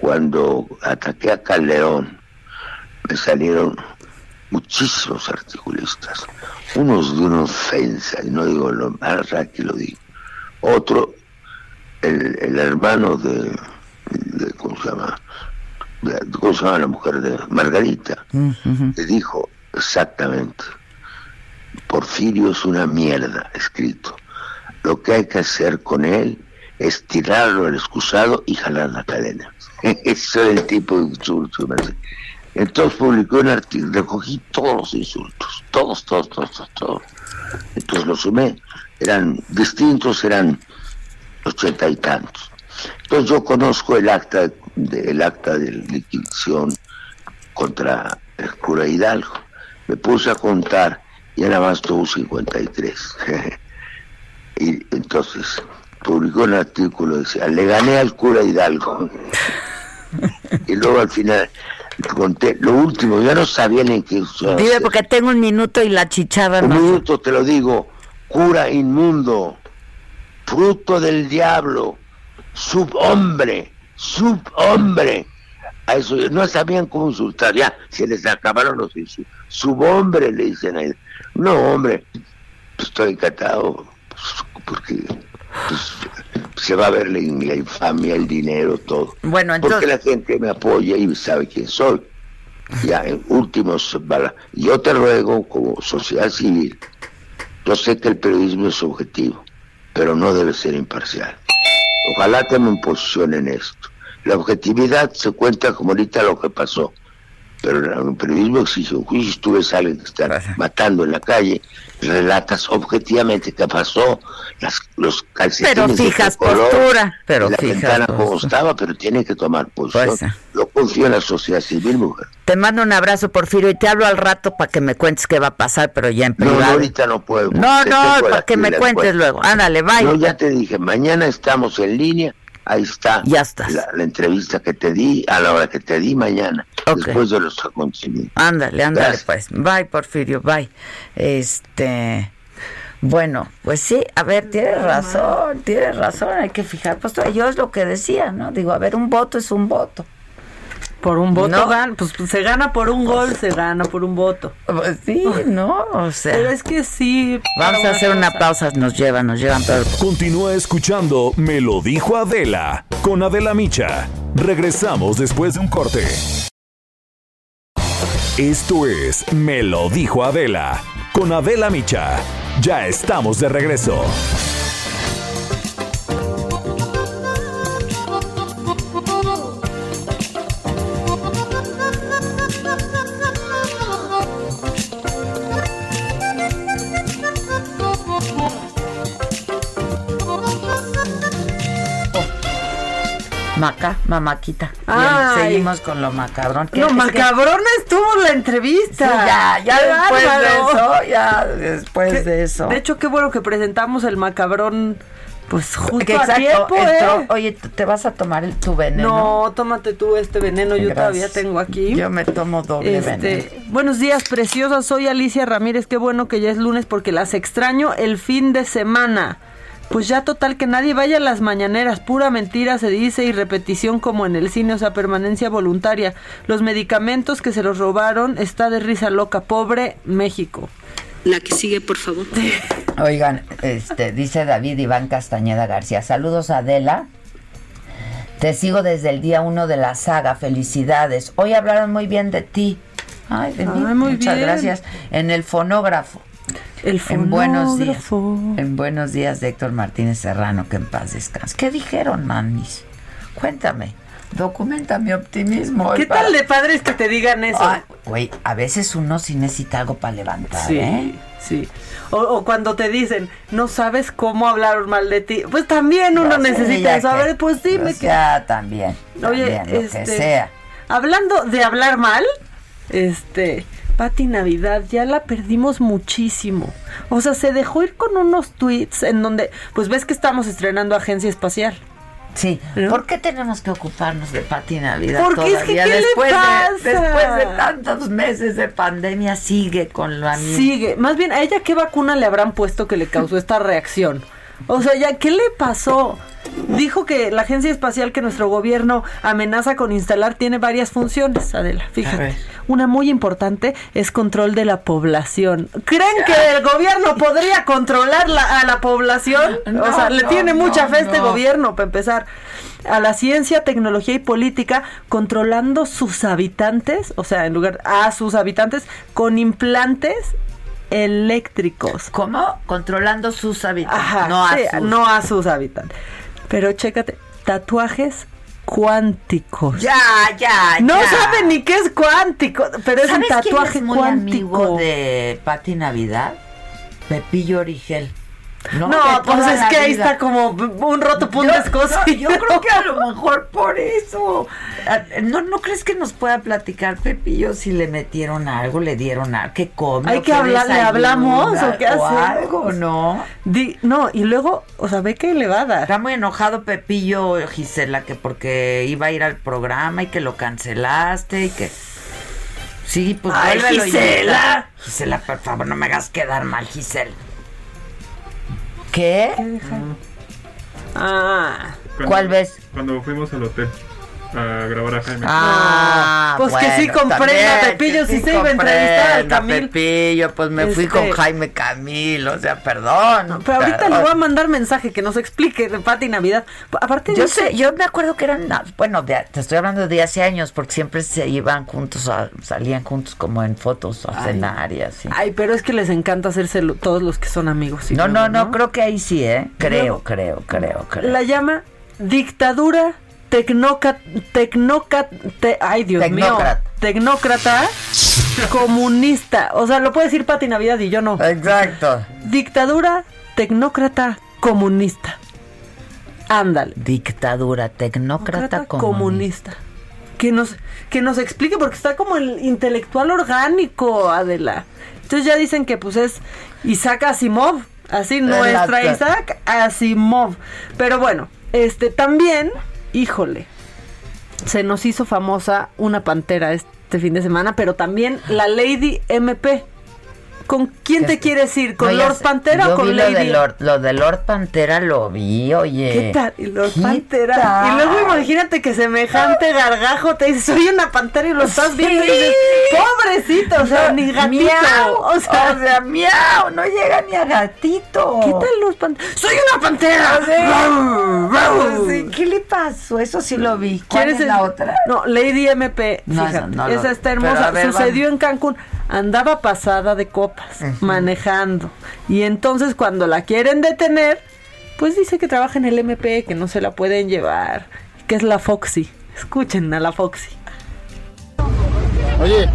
Cuando ataqué a Calderón, me salieron muchísimos articulistas. Unos de una ofensa, y no digo lo más aquí lo digo. Otro, el, el hermano de, de- ¿cómo se llama? De- ¿Cómo se llama la mujer de Margarita? Le dijo exactamente, Porfirio es una mierda, escrito. Lo que hay que hacer con él es tirarlo al excusado y jalar la cadena. Eso es el tipo de insulto. Entonces publicó un artículo, recogí todos los insultos, todos, todos, todos, todos, todos. Entonces los sumé, eran distintos, eran ochenta y tantos. Entonces yo conozco el acta de, el acta de liquidación contra el cura Hidalgo. Me puse a contar y nada más tuvo 53. y entonces publicó un artículo, decía, le gané al cura Hidalgo. y luego al final conté, lo último, ya no sabían en qué usar. Dime porque tengo un minuto y la chicharra Un no. minuto te lo digo, cura inmundo. fruto del diablo, subhombre, subhombre. A eso no sabían cómo insultar, ya se les acabaron los insultos. Subhombre le dicen a él. No, hombre, pues, estoy encantado pues, porque pues, se va a ver la, la infamia, el dinero, todo. Bueno, entonces... Porque la gente me apoya y sabe quién soy. Ya en últimos, yo te ruego como sociedad civil, yo sé que el periodismo es objetivo, pero no debe ser imparcial. Ojalá tomen posición en esto. La objetividad se cuenta como ahorita lo que pasó, pero el periodismo exige un juicio. Si tú ves a alguien que está matando en la calle, relatas objetivamente qué pasó, las, los calcetines Pero de fijas qué color, postura, pero la fijas ventana como estaba, pero tiene que tomar posición. Pues, Yo confío en la sociedad civil, mujer. Te mando un abrazo, Porfirio, y te hablo al rato para que me cuentes qué va a pasar, pero ya en No, no, privado. ahorita no puedo. No, no, para que me cuentes luego. Ándale, bye. Yo ya te dije, mañana estamos en línea. Ahí está. Ya estás. La, la entrevista que te di a la hora que te di mañana, después de los acontecimientos. Ándale, ándale, Gracias. pues. Bye, Porfirio, bye. Este. Bueno, pues sí, a ver, tienes razón, tienes razón, hay que fijar. Pues yo es lo que decía, ¿no? Digo, a ver, un voto es un voto. Por un voto No. gan- pues, pues, se gana por un gol, se gana por un voto. Pues sí, ¿no? O sea. Pero es que sí. Vamos a hacer una pausa, nos llevan, nos llevan, pero Continúa escuchando Me lo dijo Adela con Adela Micha. Regresamos después de un corte. Esto es Me lo dijo Adela con Adela Micha. Ya estamos de regreso. Maca, mamaquita. Bien, seguimos con lo macabrón. ¿Qué- No, es que- estuvo la entrevista. Sí, ya, ya Qué después de eso, ya después Qué- de eso. De hecho, qué bueno que presentamos el macabrón, pues justo Que a exacto, tiempo, ¿eh? Oye, ¿tú ¿te vas a tomar el, tu veneno? No, tómate tú este veneno, yo todavía tengo aquí. Yo me tomo doble Este, veneno. buenos días, preciosas. Soy Alicia Ramírez. Qué bueno que ya es lunes porque las extraño el fin de semana. Pues ya total que nadie vaya a las mañaneras, pura mentira se dice y repetición como en el cine, o sea, permanencia voluntaria. Los medicamentos que se los robaron está de risa loca, pobre México. La que sigue, por favor. Oigan, este, dice David Iván Castañeda García. Saludos Adela. Te sigo desde el día uno de la saga. Felicidades. Hoy hablaron muy bien de ti. Ay, de mí. Ay, muy Muchas bien. gracias. En el fonógrafo. El En buenos días. En buenos días de Héctor Martínez Serrano, que en paz descanse. ¿Qué dijeron, manis? Cuéntame. Documenta mi optimismo. ¿Qué tal de padres que te digan eso? Güey, a veces uno sí necesita algo para levantar, Sí, ¿eh? sí. O, o cuando te dicen, no sabes cómo hablar mal de ti. Pues también uno necesita saber, que- pues dime que. Ya, también. Oye, también, lo este. que sea. Hablando de hablar mal, este. Pati Navidad, ya la perdimos muchísimo. O sea, se dejó ir con unos tweets en donde, pues ves que estamos estrenando Agencia Espacial. Sí, ¿No? ¿por qué tenemos que ocuparnos de Pati Navidad Porque es que, todavía? ¿qué le después pasa? De, después de tantos meses de pandemia sigue con la misma. Sigue. Más bien, ¿a ella qué vacuna le habrán puesto que le causó esta reacción? O sea, ya, ¿qué le pasó? Dijo que la agencia espacial que nuestro gobierno amenaza con instalar tiene varias funciones, Adela. Fíjate. Una muy importante es control de la población. ¿Creen que el gobierno podría controlar la- a la población? No, o sea, le no, tiene mucha no, fe este no. gobierno, para empezar. A la ciencia, tecnología y política, controlando sus habitantes, o sea, en lugar a sus habitantes, con implantes eléctricos. ¿Cómo? Controlando sus habitantes. Ajá, no a sus. no a sus habitantes. Pero chécate, tatuajes cuánticos. Ya, ya, No ya. saben ni qué es cuántico, pero es un ¿Sabes quién tatuaje es muy cuántico. amigo de Pati Navidad? Pepillo Origel. No, de pues es que ahí está como un roto punto no, yo creo que a lo mejor por eso. Ah, ¿No, ¿No crees que nos pueda platicar Pepillo si le metieron algo, le dieron algo, que come? Hay que qué hablar, le hablamos o qué hacemos. algo, ¿no? Di- no, y luego, o sea, ve que le va a dar. Está muy enojado Pepillo, Gisela, que porque iba a ir al programa y que lo cancelaste y que... Sí, pues Ay, Gisela. Gisela, por favor, no me hagas quedar mal, Gisela. ¿Qué? Ah. Cuando- ¿Cuál ves? Cuando fuimos al hotel a grabar a Jaime. Ah, Pues que sí comprenda, Pepillo, si se iba a entrevistar al comprenda, Camil. Pepillo, pues me fui Este- con Jaime Camil, o sea, perdón. Pero ahorita perdón. le voy a mandar mensaje que nos explique de Pati Navidad. Aparte Yo dice- sé, yo me acuerdo que eran, ah, bueno, de- te estoy hablando de hace años, porque siempre se iban juntos, a- salían juntos como en fotos a Ay. cenar y así. Ay, pero es que les encanta hacerse lo- todos los que son amigos. no, no, no, creo que ahí sí, ¿eh? Creo, creo, creo, creo. La llama dictadura tecnócrata, tecnócrata, ay Dios Tecnócrata. mío, tecnócrata comunista. O sea, lo puede decir Pati Navidad y yo no. Exacto. Dictadura tecnócrata comunista. Ándale. Dictadura tecnócrata comunista. comunista. Que nos, que nos explique, porque está como el intelectual orgánico, Adela. Entonces ya dicen que pues es Isaac Asimov, así nuestra. Isaac Asimov. Pero bueno, este también, híjole, se nos hizo famosa una pantera este fin de semana, pero también la Lady MP. ¿Con quién te quieres ir? ¿Con No, Lord Pantera yo o con vi Lady? Lo de, Lord, lo de Lord Pantera lo vi, oye. ¿Qué tal? Y Lord ¿Qué Pantera. tal? Y luego imagínate que semejante gargajo te dice, soy una pantera y lo estás viendo y Sí. dices, pobrecito, o sea, ni gatito. Miau, o sea, miau, no llega ni a gatito. ¿qué tal Lord Pantera? ¡Soy una pantera! Sí. ¿Qué le pasó? Eso sí lo vi. ¿Cuál ¿Quieres es el- la otra? No, Lady MP, No, fíjate, esa está hermosa. ver, Sucedió en Cancún. Andaba pasada de copas, manejando. Y entonces cuando la quieren detener, pues dice que trabaja en el MP, que no se la pueden llevar, que es la Foxy. Escuchen a la Foxy. Oye,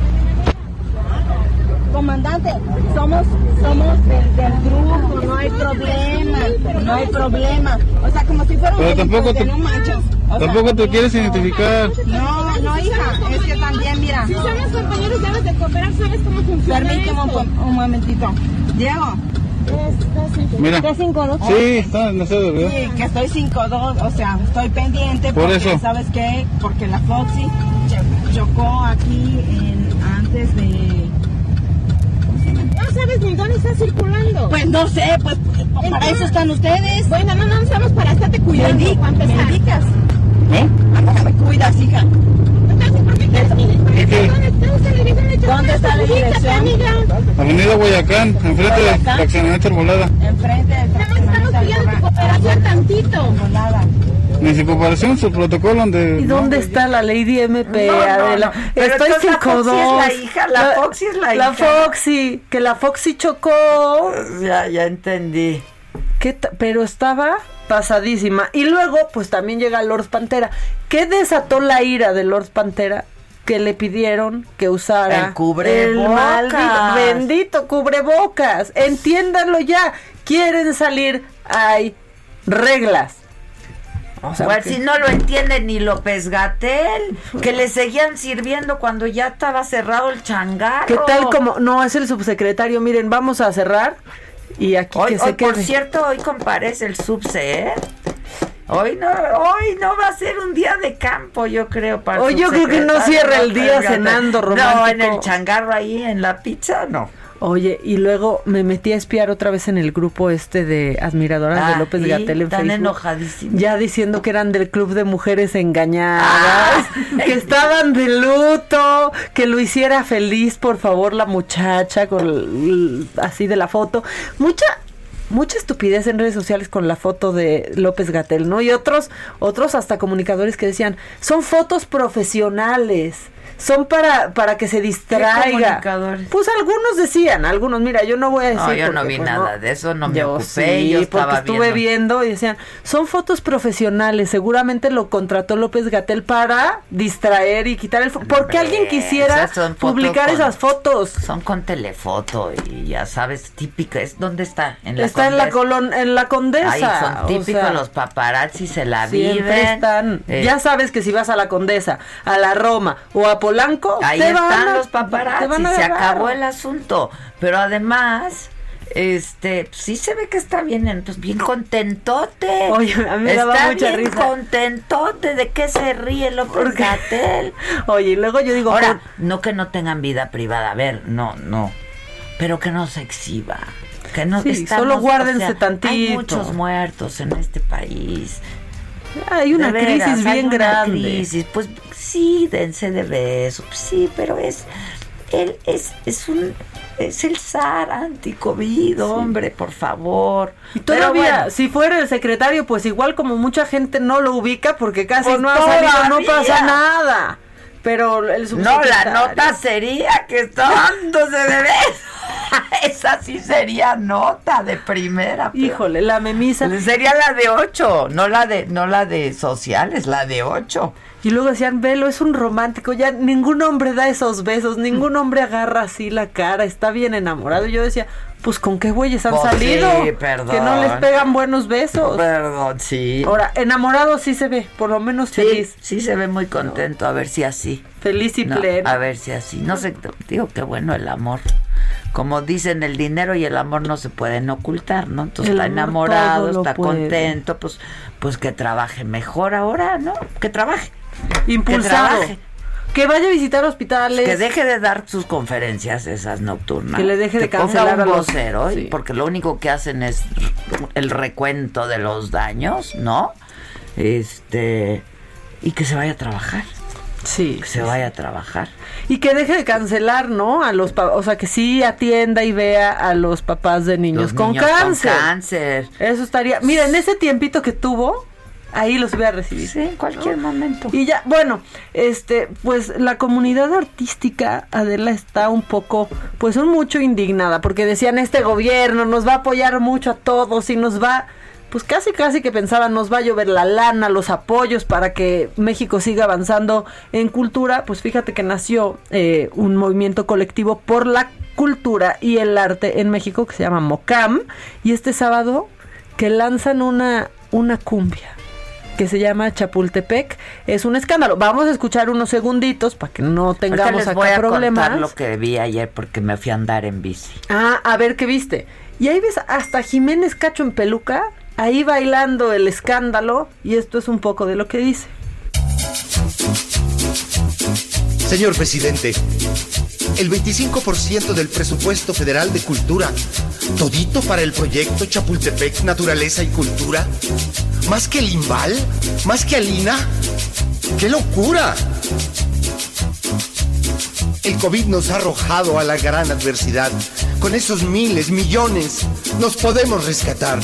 Comandante, somos, somos del, del grupo, no hay problema, no hay problema. O sea, como si fuera un Pero tampoco te- no manches. O sea, tampoco te quieres identificar. No, no, hija, es que también, mira. Si somos compañeros, debes de cooperar, ¿sabes cómo funciona Permíteme un, un momentito. Diego. Mira. ¿Tres cinco dos? Sí, está en la sede, ¿verdad? Sí, que estoy 5-2, o sea, estoy pendiente Por porque, eso. ¿sabes qué? Porque la Foxy cho- chocó aquí en, antes de... No sabes ni dónde está circulando. Pues no sé, pues para eso están ustedes. Bueno, no, no estamos para estarte cuidando. Empezar. ¿Me indicas? ¿Eh? Me cuidas, hija. ¿Dónde está la dirección? Avenida Guayacán, enfrente de Guayacán. Fraccionamiento Arbolada. Enfrente del fraccionamiento de cooperación tantito. Ni su cooperación, su protocolo donde... ¿Y dónde está la Lady MP, No, no, Adela? no. Pero Estoy entonces la 5-2. Foxy es la hija, la Foxy es la La hija. Foxy, que la Foxy chocó. Ya, ya entendí. ¿Qué pero estaba pasadísima. Y luego, pues también llega Lord Pantera. ¿Qué desató la ira de Lord Pantera? Que le pidieron que usara El cubrebocas. el maldito, bendito cubrebocas. Entiéndanlo ya. Quieren salir, hay reglas. O sea, que- si no lo entiende ni López Gatel, que le seguían sirviendo cuando ya estaba cerrado el changarro. ¿Qué tal como no es el subsecretario? Miren, vamos a cerrar y aquí Hoy, que se hoy, por quede. cierto, hoy comparece el subse, ¿eh? Hoy no, hoy no va a ser un día de campo, yo creo, para Hoy yo creo que no cierra el día cenando No, romántico. en el changarro ahí, en la pizza, no. Oye, y luego me metí a espiar otra vez en el grupo este de admiradoras Ah, de López ¿y? Gatel en Están Facebook. Ya diciendo que eran del club de mujeres engañadas, Ah. que estaban de luto, que lo hiciera feliz, por favor, la muchacha, con así de la foto. Mucha mucha estupidez en redes sociales con la foto de López Gatel, ¿no? Y otros otros hasta comunicadores que decían, "Son fotos profesionales." Son para, para que se distraiga. Pues algunos decían, algunos, mira, yo no voy a decir. No, yo no porque, vi pues, nada de eso, no me yo ocupé, sí, yo porque estaba estuve viendo. viendo y decían, son fotos profesionales, seguramente lo contrató López Gatel para distraer y quitar el... Porque alguien quisiera Esas publicar con- esas fotos. Son con telefoto y ya sabes, típica. ¿Es, ¿Dónde está? Está en la, colon, en la condesa. Ahí son o típicos sea, los paparazzi, se la viven. están. Eh, ya sabes que si vas a la Condesa, a la Roma o a Polanco, Ahí te van están a- los paparazzi, a se acabó el asunto. Pero además, este, sí se ve que está bien, en- pues bien contentote. Oye, a mí me está daba mucha bien risa. contentote. ¿De qué se ríe López Gatel? Oye, y luego yo digo, Ahora, no que no tengan vida privada, a ver, no, no. Pero que no se exhiba. Que no Sí, estamos- solo guárdense o sea, tantito. Hay muchos muertos en este país. Hay una veras, crisis hay bien una grande. crisis. Pues sí, dense de beso. Pues, sí, pero es él es es un es el zar anti-COVID, hombre, por favor. Y todavía, bueno, si fuera el secretario, pues igual como mucha gente no lo ubica porque casi Pues no ha salido, no pasa nada. Pero el no, la nota sería que está dándose de beso. Esa sí sería nota de primera. Híjole, la memisa. Sería la de ocho, no la de, no la de sociales, la de ocho. Y luego decían, Velo es un romántico, ya ningún hombre da esos besos, ningún hombre agarra así la cara, está bien enamorado. Y yo decía, pues con qué güeyes han Pues salido, sí, perdón. que no les pegan buenos besos. Perdón, sí. Ahora, enamorado sí se ve, por lo menos Sí, feliz. sí se ve muy contento, a ver si así. Feliz y No, pleno. a ver si así. No sé, digo que bueno el amor. Como dicen, el dinero y el amor no se pueden ocultar, ¿no? Entonces El está amor enamorado, está puede. contento, pues, pues que trabaje mejor ahora, ¿no? Que trabaje. Impulsado. Que vaya a visitar hospitales. Que deje de dar sus conferencias esas nocturnas. Que le deje de cancelar un a los- vocero, sí. porque lo único que hacen es el recuento de los daños, ¿no? Este y que se vaya a trabajar. Sí. Que se vaya a trabajar. Y que deje de cancelar, ¿no? A los o sea, que sí atienda y vea a los papás de niños, Los con, niños con cáncer. cáncer. Eso estaría. Mira, en ese tiempito que tuvo, ahí los voy a recibir. Sí, en cualquier momento. Y ya, bueno, este, pues la comunidad artística, Adela, está un poco, pues un mucho indignada, porque decían, este gobierno nos va a apoyar mucho a todos y nos va, pues casi casi que pensaban, nos va a llover la lana, los apoyos para que México siga avanzando en cultura. Pues fíjate que nació eh, un movimiento colectivo por la cultura y el arte en México que se llama MOCAM, y este sábado que lanzan una, una cumbia que se llama Chapultepec. Es un escándalo. Vamos a escuchar unos segunditos para que no tengamos les voy acá a problemas. contar lo que vi ayer porque me fui a andar en bici. Ah, a ver qué viste. Y ahí ves hasta Jiménez Cacho en peluca, ahí bailando el escándalo, y esto es un poco de lo que dice. Señor presidente, el 25% del presupuesto federal de cultura, todito para el proyecto Chapultepec Naturaleza y Cultura, más que el Imbal, más que Alina, ¡qué locura! El COVID nos ha arrojado a la gran adversidad. Con esos miles, millones, nos podemos rescatar.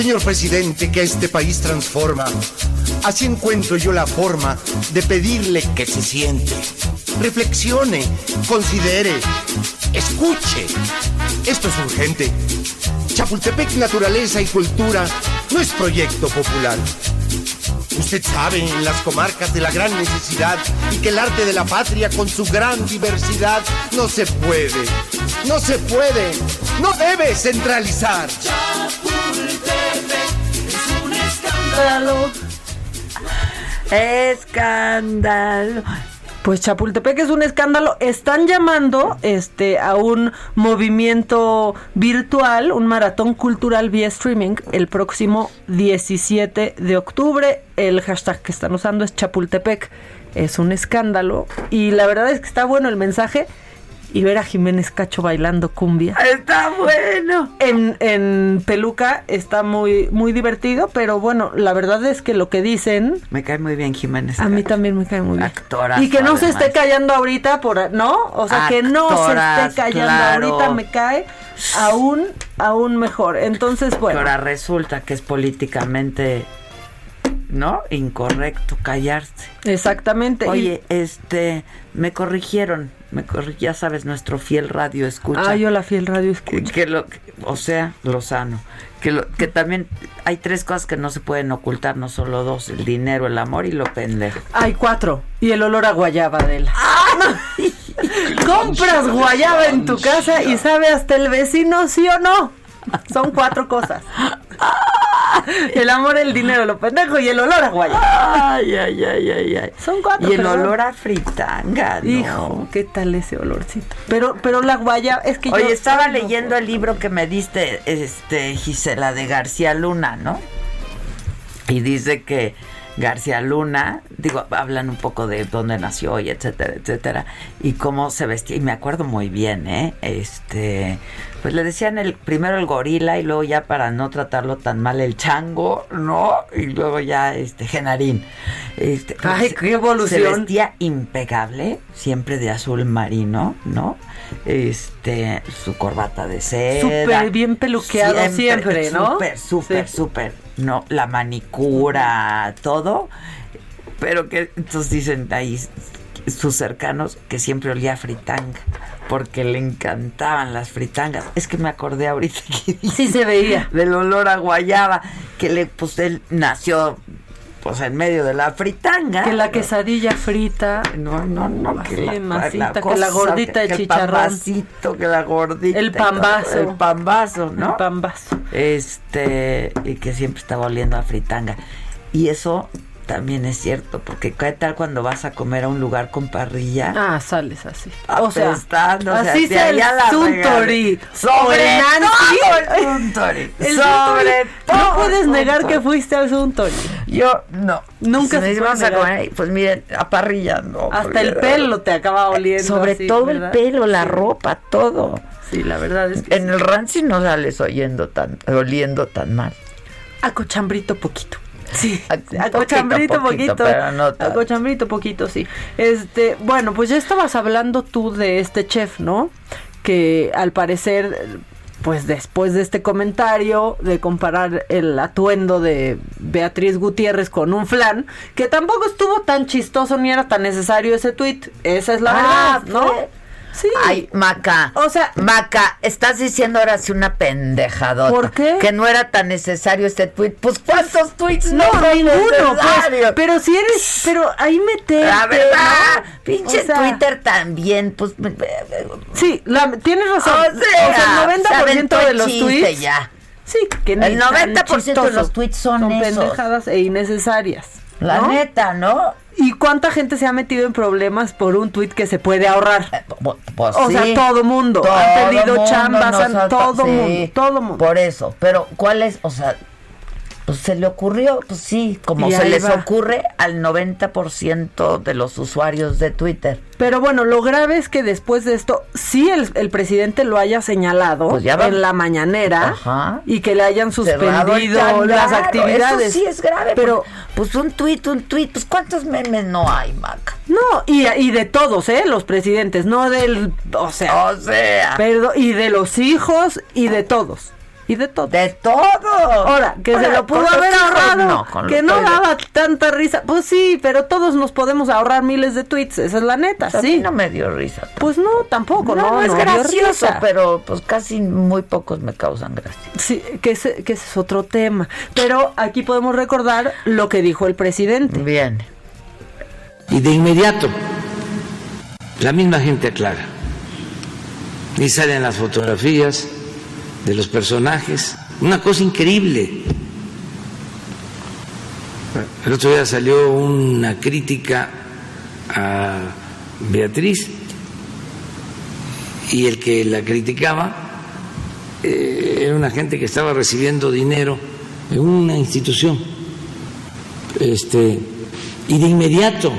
Señor presidente, que este país transforma. Así encuentro yo la forma de pedirle que se siente. Reflexione, considere, escuche. Esto es urgente. Chapultepec Naturaleza y Cultura no es proyecto popular. Usted sabe, en las comarcas de la gran necesidad y que el arte de la patria con su gran diversidad no se puede, no se puede, no debe centralizar. Escándalo. Escándalo. Pues Chapultepec es un escándalo. Están llamando este a un movimiento virtual, un maratón cultural vía streaming el próximo 17 de octubre. El hashtag que están usando es Chapultepec. Es un escándalo. Y la verdad es que está bueno el mensaje. Y ver a Jiménez Cacho bailando cumbia. Está bueno. En, en peluca está muy, muy divertido, pero bueno, la verdad es que lo que dicen Me cae muy bien Jiménez. a mí también me cae muy bien. Actorazo, y que no se esté callando ahorita por no, o sea, que no se esté callando claro. ahorita me cae aún aún mejor. Entonces, bueno, ahora resulta que es políticamente, ¿no? Incorrecto callarse. exactamente. y- Oye, este, me corrigieron, me ya sabes, nuestro fiel radio escucha. ah, yo la fiel radio escucha. que lo, que- o sea, Lozano, que, lo, que también hay tres cosas que no se pueden ocultar, no solo dos, el dinero, el amor y lo pendejo. Hay cuatro. Y el olor a guayaba de él. Compras guayaba en tu casa y sabe hasta el vecino, sí o no. Son cuatro cosas. El amor, el dinero, lo pendejo y el olor a guayaba. Ay, ay, ay, ay, ay. Son cuatro. Y el olor a fritanga, ¿no? Hijo, ¿qué tal ese olorcito? Pero, pero la guayaba, es que yo- Oye, estaba no. leyendo el libro que me diste, este, Gisela, de García Luna, ¿no? Y dice que García Luna, digo, hablan un poco de dónde nació y etcétera, etcétera, y cómo se vestía, y me acuerdo muy bien, ¿eh? Este, pues le decían el primero el gorila y luego ya para no tratarlo tan mal el chango, ¿no? Y luego ya este Genarín. Este, Ay, qué evolución. Se vestía impecable, siempre de azul marino, ¿no? Este, su corbata de seda. Súper bien peluqueado siempre, ¿no? Súper, súper, Sí. súper, ¿no? La manicura, todo. Pero que entonces dicen ahí sus cercanos que siempre olía a fritanga porque le encantaban las fritangas. Es que me acordé ahorita que sí se veía del olor a guayaba que le pues él nació pues en medio de la fritanga. Que la quesadilla frita. No, no, no. Que la, masita, que cosa, la gordita de que chicharrón. El pambacito, que la gordita. El y todo, pambazo. El pambazo, ¿no? El pambazo. Este, y que siempre estaba oliendo a fritanga. Y eso también es cierto, porque ¿qué tal cuando vas a comer a un lugar con parrilla? Ah, sales así. O sea, Apestando, o sea, así sea el allá la Suntory. Sobre el Nancy. el Suntory. El Sobre todo No puedes el negar que fuiste al Suntory. Yo no. Nunca se vamos a comer, pues miren, a parrilla no. Hasta el pelo te acaba oliendo. Sobre así, todo ¿verdad? el pelo, la ropa, todo. Sí, la verdad es que En el rancho no sales oyendo tan, oliendo tan mal. A cochambrito poquito. Sí, a poquito, poquito, pero no a tanto. cochambrito poquito, sí. Este, bueno, pues ya estabas hablando tú de este chef, ¿no? Que al parecer, pues después de este comentario de comparar el atuendo de Beatriz Gutiérrez con un flan, que tampoco estuvo tan chistoso ni era tan necesario ese tuit. Esa es la Ah, verdad, ¿no? fue- Sí. Ay, Maca. O sea, Maca, estás diciendo ahora sí una pendejadota. ¿Por qué? Que no era tan necesario este tweet. Pues ¿cuántos tweets No, no, son ninguno, pues, pero si eres, pero ahí meterte, La verdad, ¿no? pinche O sea, Twitter también, pues... Sí, la- tienes razón. O sea, el 90% se de los tweets. ya. Sí, que El tan 90% de chistoso. los tweets son esos. pendejadas e innecesarias. La ¿no? neta, ¿no? ¿Y cuánta gente se ha metido en problemas por un tweet que se puede ahorrar? Pues o sí. sea, todo mundo. Todo han perdido mundo chambas, han- todo sí, mundo, todo mundo. Por eso, pero ¿cuál es? O sea, pues se le ocurrió, pues sí, como se les va. ocurre al 90% de los usuarios de Twitter. Pero bueno, lo grave es que después de esto, sí el, el presidente lo haya señalado Pues ya en la mañanera Ajá. y que le hayan suspendido las actividades. Eso sí es grave. Pero pues, pues un tuit, un tuit, pues ¿cuántos memes no hay, Maca? No, y, y de todos, ¿eh? Los presidentes, no del. O sea. O sea. Perdón, y de los hijos y de todos. Y de todos. De todos. Ahora, que se lo pudo haber ahorrado. no, con que no daba tanta risa. Pues sí, pero todos nos podemos ahorrar miles de tweets. Esa es la neta, Pues a sí. mí no me dio risa. Pues no, tampoco, No, no. no, es gracioso, risa. pero pues casi muy pocos me causan gracia. Sí, que ese, que ese es otro tema. Pero aquí podemos recordar lo que dijo el presidente. Bien. Y de inmediato, la misma gente aclara. Y salen las fotografías de los personajes. Una cosa increíble. El otro día salió una crítica a Beatriz y el que la criticaba eh, era una gente que estaba recibiendo dinero en una institución. Este, y de inmediato,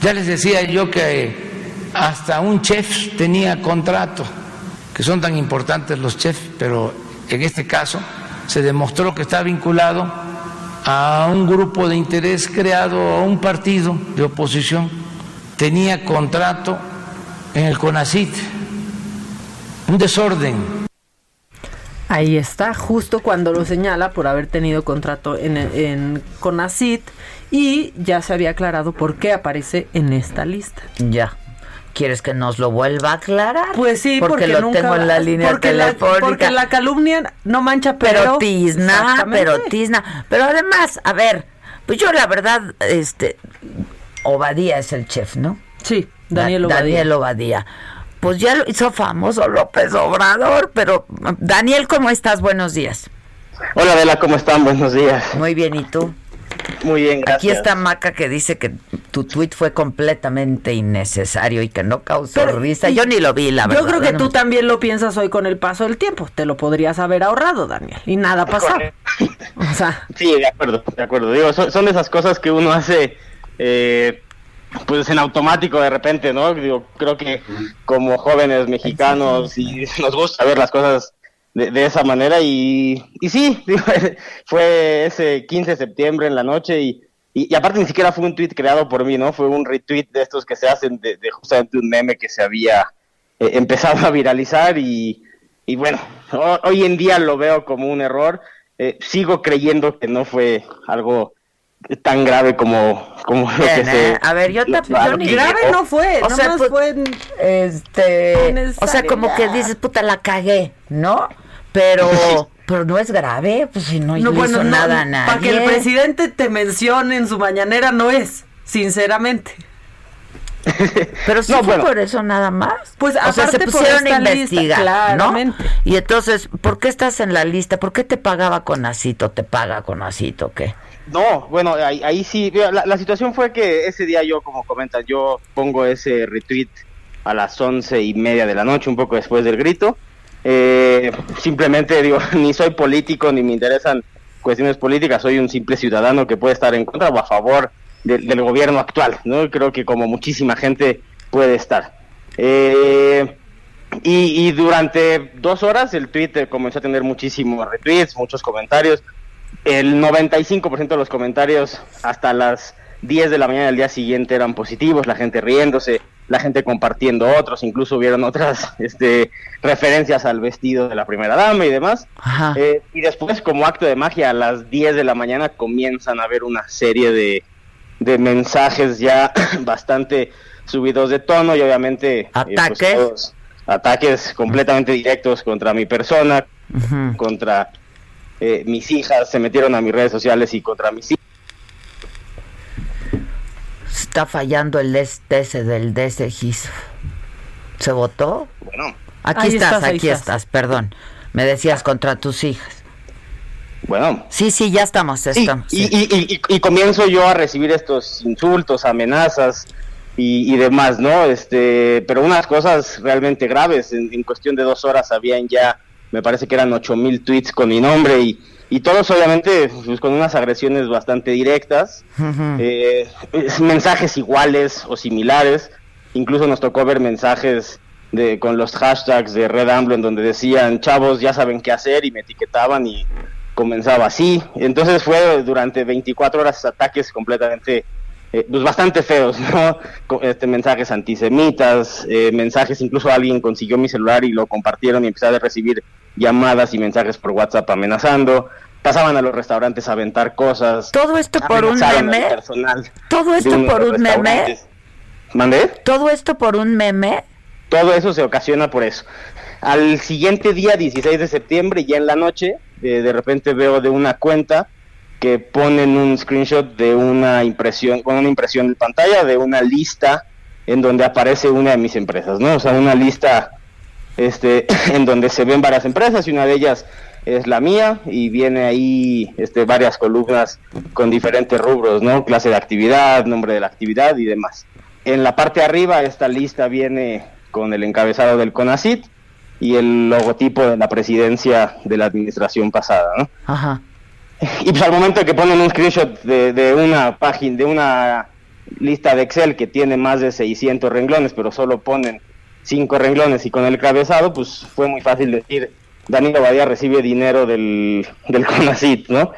ya les decía yo que hasta un chef tenía contrato, que son tan importantes los chefs, pero en este caso se demostró que está vinculado a un grupo de interés creado a un partido de oposición, tenía contrato en el CONACIT, un desorden. Ahí está, justo cuando lo señala por haber tenido contrato en, en CONACIT y ya se había aclarado por qué aparece en esta lista. Ya. ¿Quieres que nos lo vuelva a aclarar? Pues sí, porque, porque, lo nunca tengo en la línea porque la, telefónica. porque la calumnia no mancha pero pero, tizna, pero tizna. Pero además, a ver, pues yo la verdad, este, Obadía es el chef, ¿no? Sí, Daniel Da- Obadía. Daniel Obadía. Pues ya lo hizo famoso López Obrador, pero Daniel, ¿cómo estás? Buenos días. Hola, Adela, ¿cómo están? Buenos días. Muy bien, ¿y tú? Muy bien, gracias. Aquí está Maca que dice que tu tweet fue completamente innecesario y que no causó Pero- risa. Yo ni lo vi, la verdad. Yo creo que no tú me- también lo piensas hoy con el paso del tiempo. Te lo podrías haber ahorrado, Daniel. Y nada pasó. O sea, Sí, de acuerdo, de acuerdo. Digo, son, son esas cosas que uno hace, eh, pues en automático de repente, ¿no? Digo, creo que como jóvenes mexicanos y nos gusta ver las cosas de, de esa manera y, y sí, fue ese 15 de septiembre en la noche y, y, aparte ni siquiera fue un tweet creado por mí, ¿no? Fue un retweet de estos que se hacen de, justamente un meme que se había eh, empezado a viralizar y, y bueno, ho- hoy en día lo veo como un error. Eh, sigo creyendo que no fue algo tan grave como, como lo que se... ¿eh? A ver, yo, te, yo ni grave no fue. O sea, pues, fue este, o sea, como que dices, puta, la cagué, ¿no? Pero, pero no es grave, pues si no, le hizo nada a nadie. Para que el presidente te mencione en su mañanera no es, sinceramente. Pero sí No, fue bueno. por eso nada más. Pues, o sea, se pusieron a lista, investigar, claramente. ¿no? Y entonces, ¿por qué estás en la lista? ¿Por qué te pagaba con Acito? ¿Te paga con Acito o qué? No, bueno, ahí, ahí sí, la, la situación fue que ese día yo, como comentas, yo pongo ese retweet a las once y media de la noche, un poco después del grito. Eh, simplemente digo, ni soy político, ni me interesan cuestiones políticas, soy un simple ciudadano que puede estar en contra o a favor de- del gobierno actual, ¿no? Creo que como muchísima gente puede estar. Eh, y, y durante dos horas el Twitter comenzó a tener muchísimos retweets, muchos comentarios. El 95% de los comentarios hasta las 10 de la mañana del día siguiente eran positivos, la gente riéndose, la gente compartiendo otros, incluso hubieron otras este, referencias al vestido de la primera dama y demás. Eh, y después, como acto de magia, a las 10 de la mañana comienzan a haber una serie de, de mensajes ya bastante subidos de tono y obviamente... eh, pues, ¿Ataques? todos ataques completamente directos contra mi persona, contra eh, mis hijas, se metieron a mis redes sociales y contra mis hijas. Está fallando el ese del DSGIS. ¿Se votó? Bueno, Aquí estás, aquí estás. estás, perdón. Me decías contra tus hijas. bueno. Sí, sí, ya estamos, Sí, estamos. y, sí. y- y- y- y comienzo yo a recibir estos insultos, amenazas y, y demás, ¿no? Este, pero unas cosas realmente graves. En, en cuestión de dos horas habían ya, me parece que eran ocho mil tweets con mi nombre y, y todos obviamente pues, con unas agresiones bastante directas. Eh, es- mensajes iguales o similares. Incluso nos tocó ver mensajes de, con los hashtags de Red AMLO en donde decían, chavos, ya saben qué hacer y me etiquetaban y comenzaba así. Entonces fue durante 24 horas ataques completamente, eh, pues bastante feos, ¿no? Este, mensajes antisemitas, eh, mensajes, incluso alguien consiguió mi celular y lo compartieron y empecé a recibir llamadas y mensajes por WhatsApp amenazando. Pasaban a los restaurantes a aventar cosas. Todo esto por un meme. Todo esto por un meme. ¿Mandé? Todo esto por un meme. Todo eso se ocasiona por eso. Al siguiente día, 16 de septiembre, ya en la noche, eh, de repente veo de una cuenta que ponen un screenshot de una impresión, con una impresión de pantalla de una lista en donde aparece una de mis empresas, ¿no? O sea, una lista este, en donde se ven varias empresas y una de ellas es la mía y viene ahí este, varias columnas con diferentes rubros, ¿no? Clase de actividad, nombre de la actividad y demás. En la parte de arriba esta lista viene con el encabezado del CONACIT y el logotipo de la presidencia de la administración pasada, ¿no? Ajá. Y pues al momento que ponen un screenshot de, de una página, de una lista de Excel que tiene más de 600 renglones, pero solo ponen cinco renglones y con el encabezado, pues fue muy fácil decir, Danilo Badía recibe dinero del, del CONACIT, ¿no?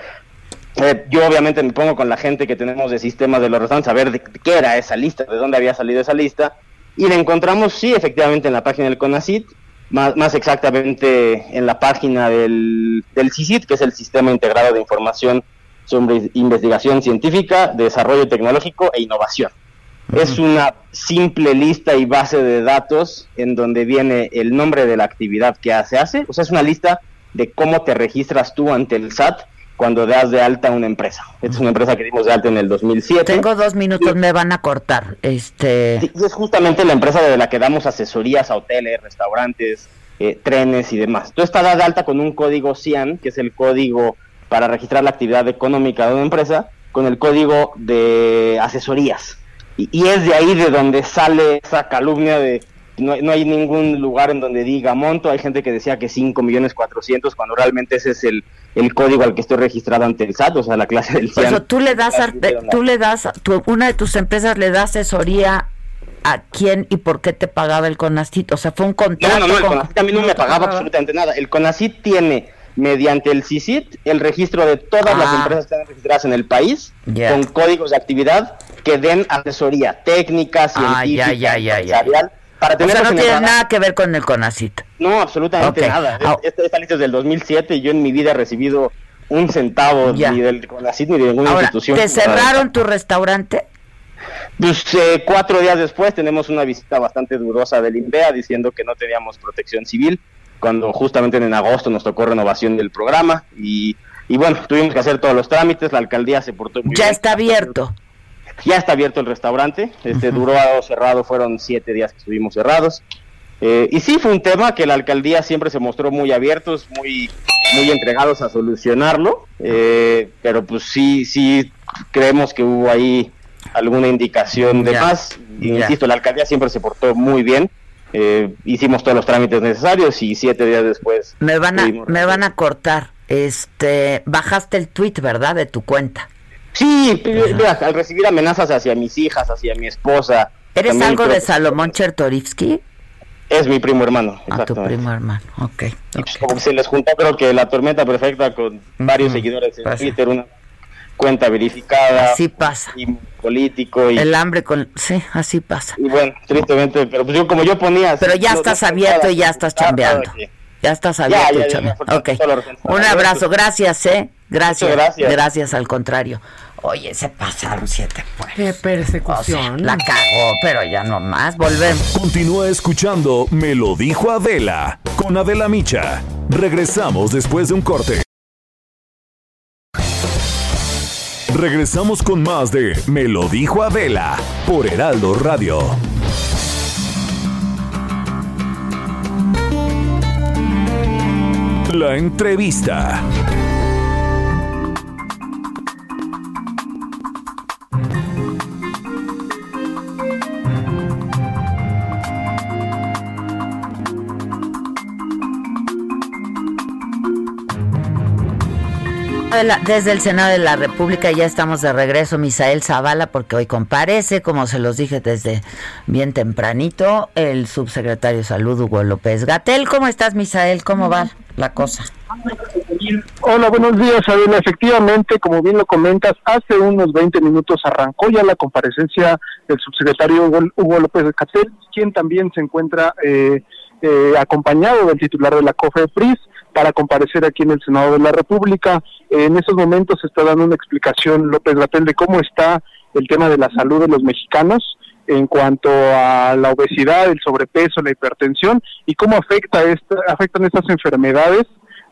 Eh, yo obviamente me pongo con la gente que tenemos de sistemas de los restaurantes a ver de qué era esa lista, de dónde había salido esa lista, y la encontramos, sí, efectivamente en la página del CONACIT, más, más exactamente en la página del, del CICIT, que es el Sistema Integrado de Información sobre Investigación Científica, Desarrollo Tecnológico e Innovación. Es una simple lista y base de datos en donde viene el nombre de la actividad que se hace, o sea, es una lista de cómo te registras tú ante el SAT cuando das de alta una empresa. Esta es una empresa que dimos de alta en el 2007. Tengo dos minutos, me van a cortar. Este. Es justamente la empresa de la que damos asesorías a hoteles, restaurantes, eh, trenes y demás. Tú estás dada de alta con un código CIAN, que es el código para registrar la actividad económica de una empresa, con el código de asesorías. Y, y es de ahí de donde sale esa calumnia de no, no, hay ningún lugar en donde diga monto. Hay gente que decía que 5 millones 400 cuando realmente ese es el, el código al que estoy registrado ante el SAT, o sea, la clase del CIAN. Eso, tú le das, tú le das, tu, una de tus empresas le da asesoría a quién y por qué te pagaba el CONACIT, o sea, fue un contrato. No, no, no, el con... CONACIT a mí no me pagaba absolutamente nada. El CONACIT tiene mediante el CICIT el registro de todas ah. las empresas que están registradas en el país yeah. con códigos de actividad que den asesoría técnica, científica, ah, ya, ya. Para tener o sea, no tiene nada que ver con el CONACIT. No, absolutamente okay. nada. Ah. Esta, esta lista es del 2007 y yo en mi vida he recibido un centavo Ya. ni del CONACIT ni de ninguna Ahora, institución. ¿te cerraron tu restaurante? Pues eh, cuatro días después tenemos una visita bastante durosa del INVEA diciendo que no teníamos protección civil, cuando justamente en agosto nos tocó renovación del programa y, y bueno, tuvimos que hacer todos los trámites, la alcaldía se portó muy Ya bien. está abierto. Ya está abierto el restaurante, este duró cerrado, fueron siete días que estuvimos cerrados. Eh, y sí, fue un tema que la alcaldía siempre se mostró muy abiertos, muy, muy entregados a solucionarlo, eh, pero pues sí, sí creemos que hubo ahí alguna indicación de más. ya. Insisto, la alcaldía siempre se portó muy bien. eh, hicimos todos los trámites necesarios y siete días después Me van a, me van a cortar. Este, bajaste el tweet, ¿verdad? De tu cuenta. Sí, mira, al recibir amenazas hacia mis hijas, hacia mi esposa. ¿Eres algo de Salomón Chertorivsky? Es mi primo hermano, A tu primo hermano, ok. Y pues como se les juntó creo que la tormenta perfecta con varios seguidores en Pasa. Twitter, una cuenta verificada. Así pasa. Y político y, El hambre con... Sí, así pasa. y bueno, tristemente, pero pues yo como yo ponía... Pero ya estás abierto y ya estás Ah, chambeando. Ya estás Ya, abierto ya, y chambeando. Ok. Un abrazo, gracias, ¿eh? Gracias. Gracias. Gracias, al contrario. Oye, se pasaron siete pueblos. Qué persecución. O sea, la cagó, pero ya no más. Volvemos. Continúa escuchando Me lo dijo Adela con Adela Micha. Regresamos después de un corte. Regresamos con más de Me lo dijo Adela por Heraldo Radio. La entrevista. Desde el Senado de la República ya estamos de regreso, Misael Zavala, porque hoy comparece, como se los dije desde bien tempranito, el subsecretario de Salud, Hugo López Gatel. ¿Cómo estás, Misael? ¿Cómo va la cosa? Hola, buenos días, Adela. Efectivamente, como bien lo comentas, hace unos 20 minutos arrancó ya la comparecencia del subsecretario Hugo, López Catel, quien también se encuentra eh, eh, acompañado del titular de la COFEPRIS para comparecer aquí en el Senado de la República. en estos momentos se está dando una explicación López Gatel de cómo está el tema de la salud de los mexicanos en cuanto a la obesidad, el sobrepeso, la hipertensión y cómo afecta esta, afectan estas enfermedades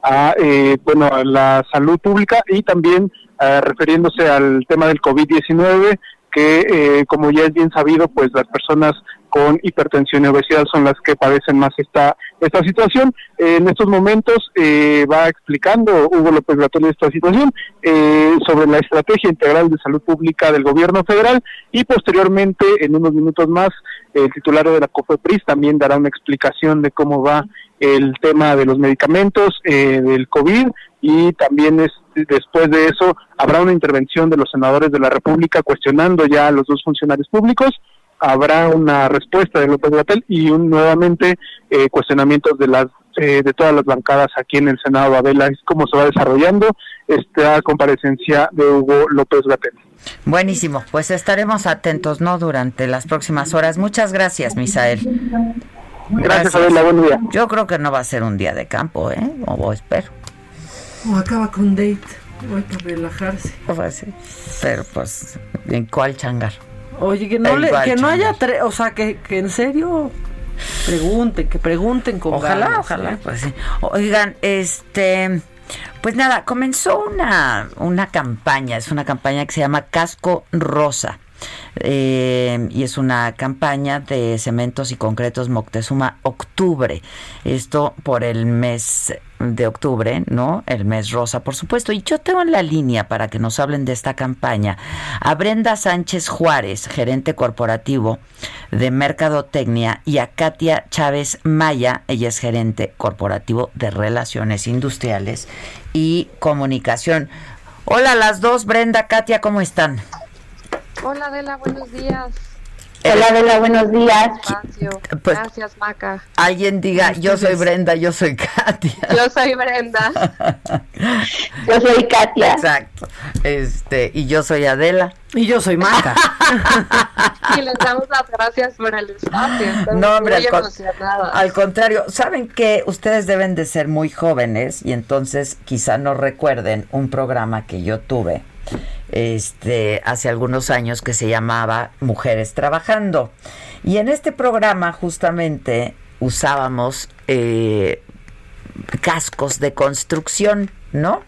a eh, bueno a la salud pública y también eh, refiriéndose al tema del COVID-19 que eh, como ya es bien sabido pues las personas con hipertensión y obesidad son las que padecen más esta esta situación. Eh, en estos momentos eh, va explicando Hugo López Gatell esta situación eh, sobre la estrategia integral de salud pública del gobierno federal y posteriormente en unos minutos más el titular de la COFEPRIS también dará una explicación de cómo va el tema de los medicamentos eh, del COVID y también es, después de eso habrá una intervención de los senadores de la República cuestionando ya a los dos funcionarios públicos habrá una respuesta de López Gatel y un, nuevamente eh, cuestionamientos de las eh, de todas las bancadas aquí en el Senado Abela es cómo se va desarrollando esta comparecencia de Hugo López Gatel. Buenísimo, pues estaremos atentos, ¿no? Durante las próximas horas. Muchas gracias, Misael. Gracias, Adela, buen día. Yo creo que no va a ser un día de campo, ¿eh? O espero. O acaba con date. Voy para relajarse. Pues sí. Pero pues, ¿en cuál changar? Oye, que no, le, que no haya, tre- o sea, que, que en serio pregunten, que pregunten con Ojalá, ganas, ojalá, ¿eh? pues sí. Oigan, este, pues nada, comenzó una, una campaña, es una campaña que se llama Casco Rosa. eh, y es una campaña de cementos y concretos Moctezuma Octubre. Esto por el mes de octubre, ¿no? El mes rosa, por supuesto. Y yo tengo en la línea para que nos hablen de esta campaña a Brenda Sánchez Juárez, gerente corporativo de Mercadotecnia, y a Katia Chávez Maya, ella es gerente corporativo de Relaciones Industriales y Comunicación. Hola las dos, Brenda, Katia, ¿cómo están? Hola Adela, buenos días. Hola Adela, buenos días. Pues, Gracias, Maca. Alguien diga, yo soy Brenda, yo soy Katia. Yo soy Brenda. yo soy Katia. Exacto. Este, y yo soy Adela. Y yo soy Maca. y les damos las gracias por el espacio. No, hombre, muy al, con- al contrario, saben que ustedes deben de ser muy jóvenes y entonces quizá no recuerden un programa que yo tuve este hace algunos años que se llamaba Mujeres Trabajando. Y en este programa justamente usábamos eh, cascos de construcción, ¿no?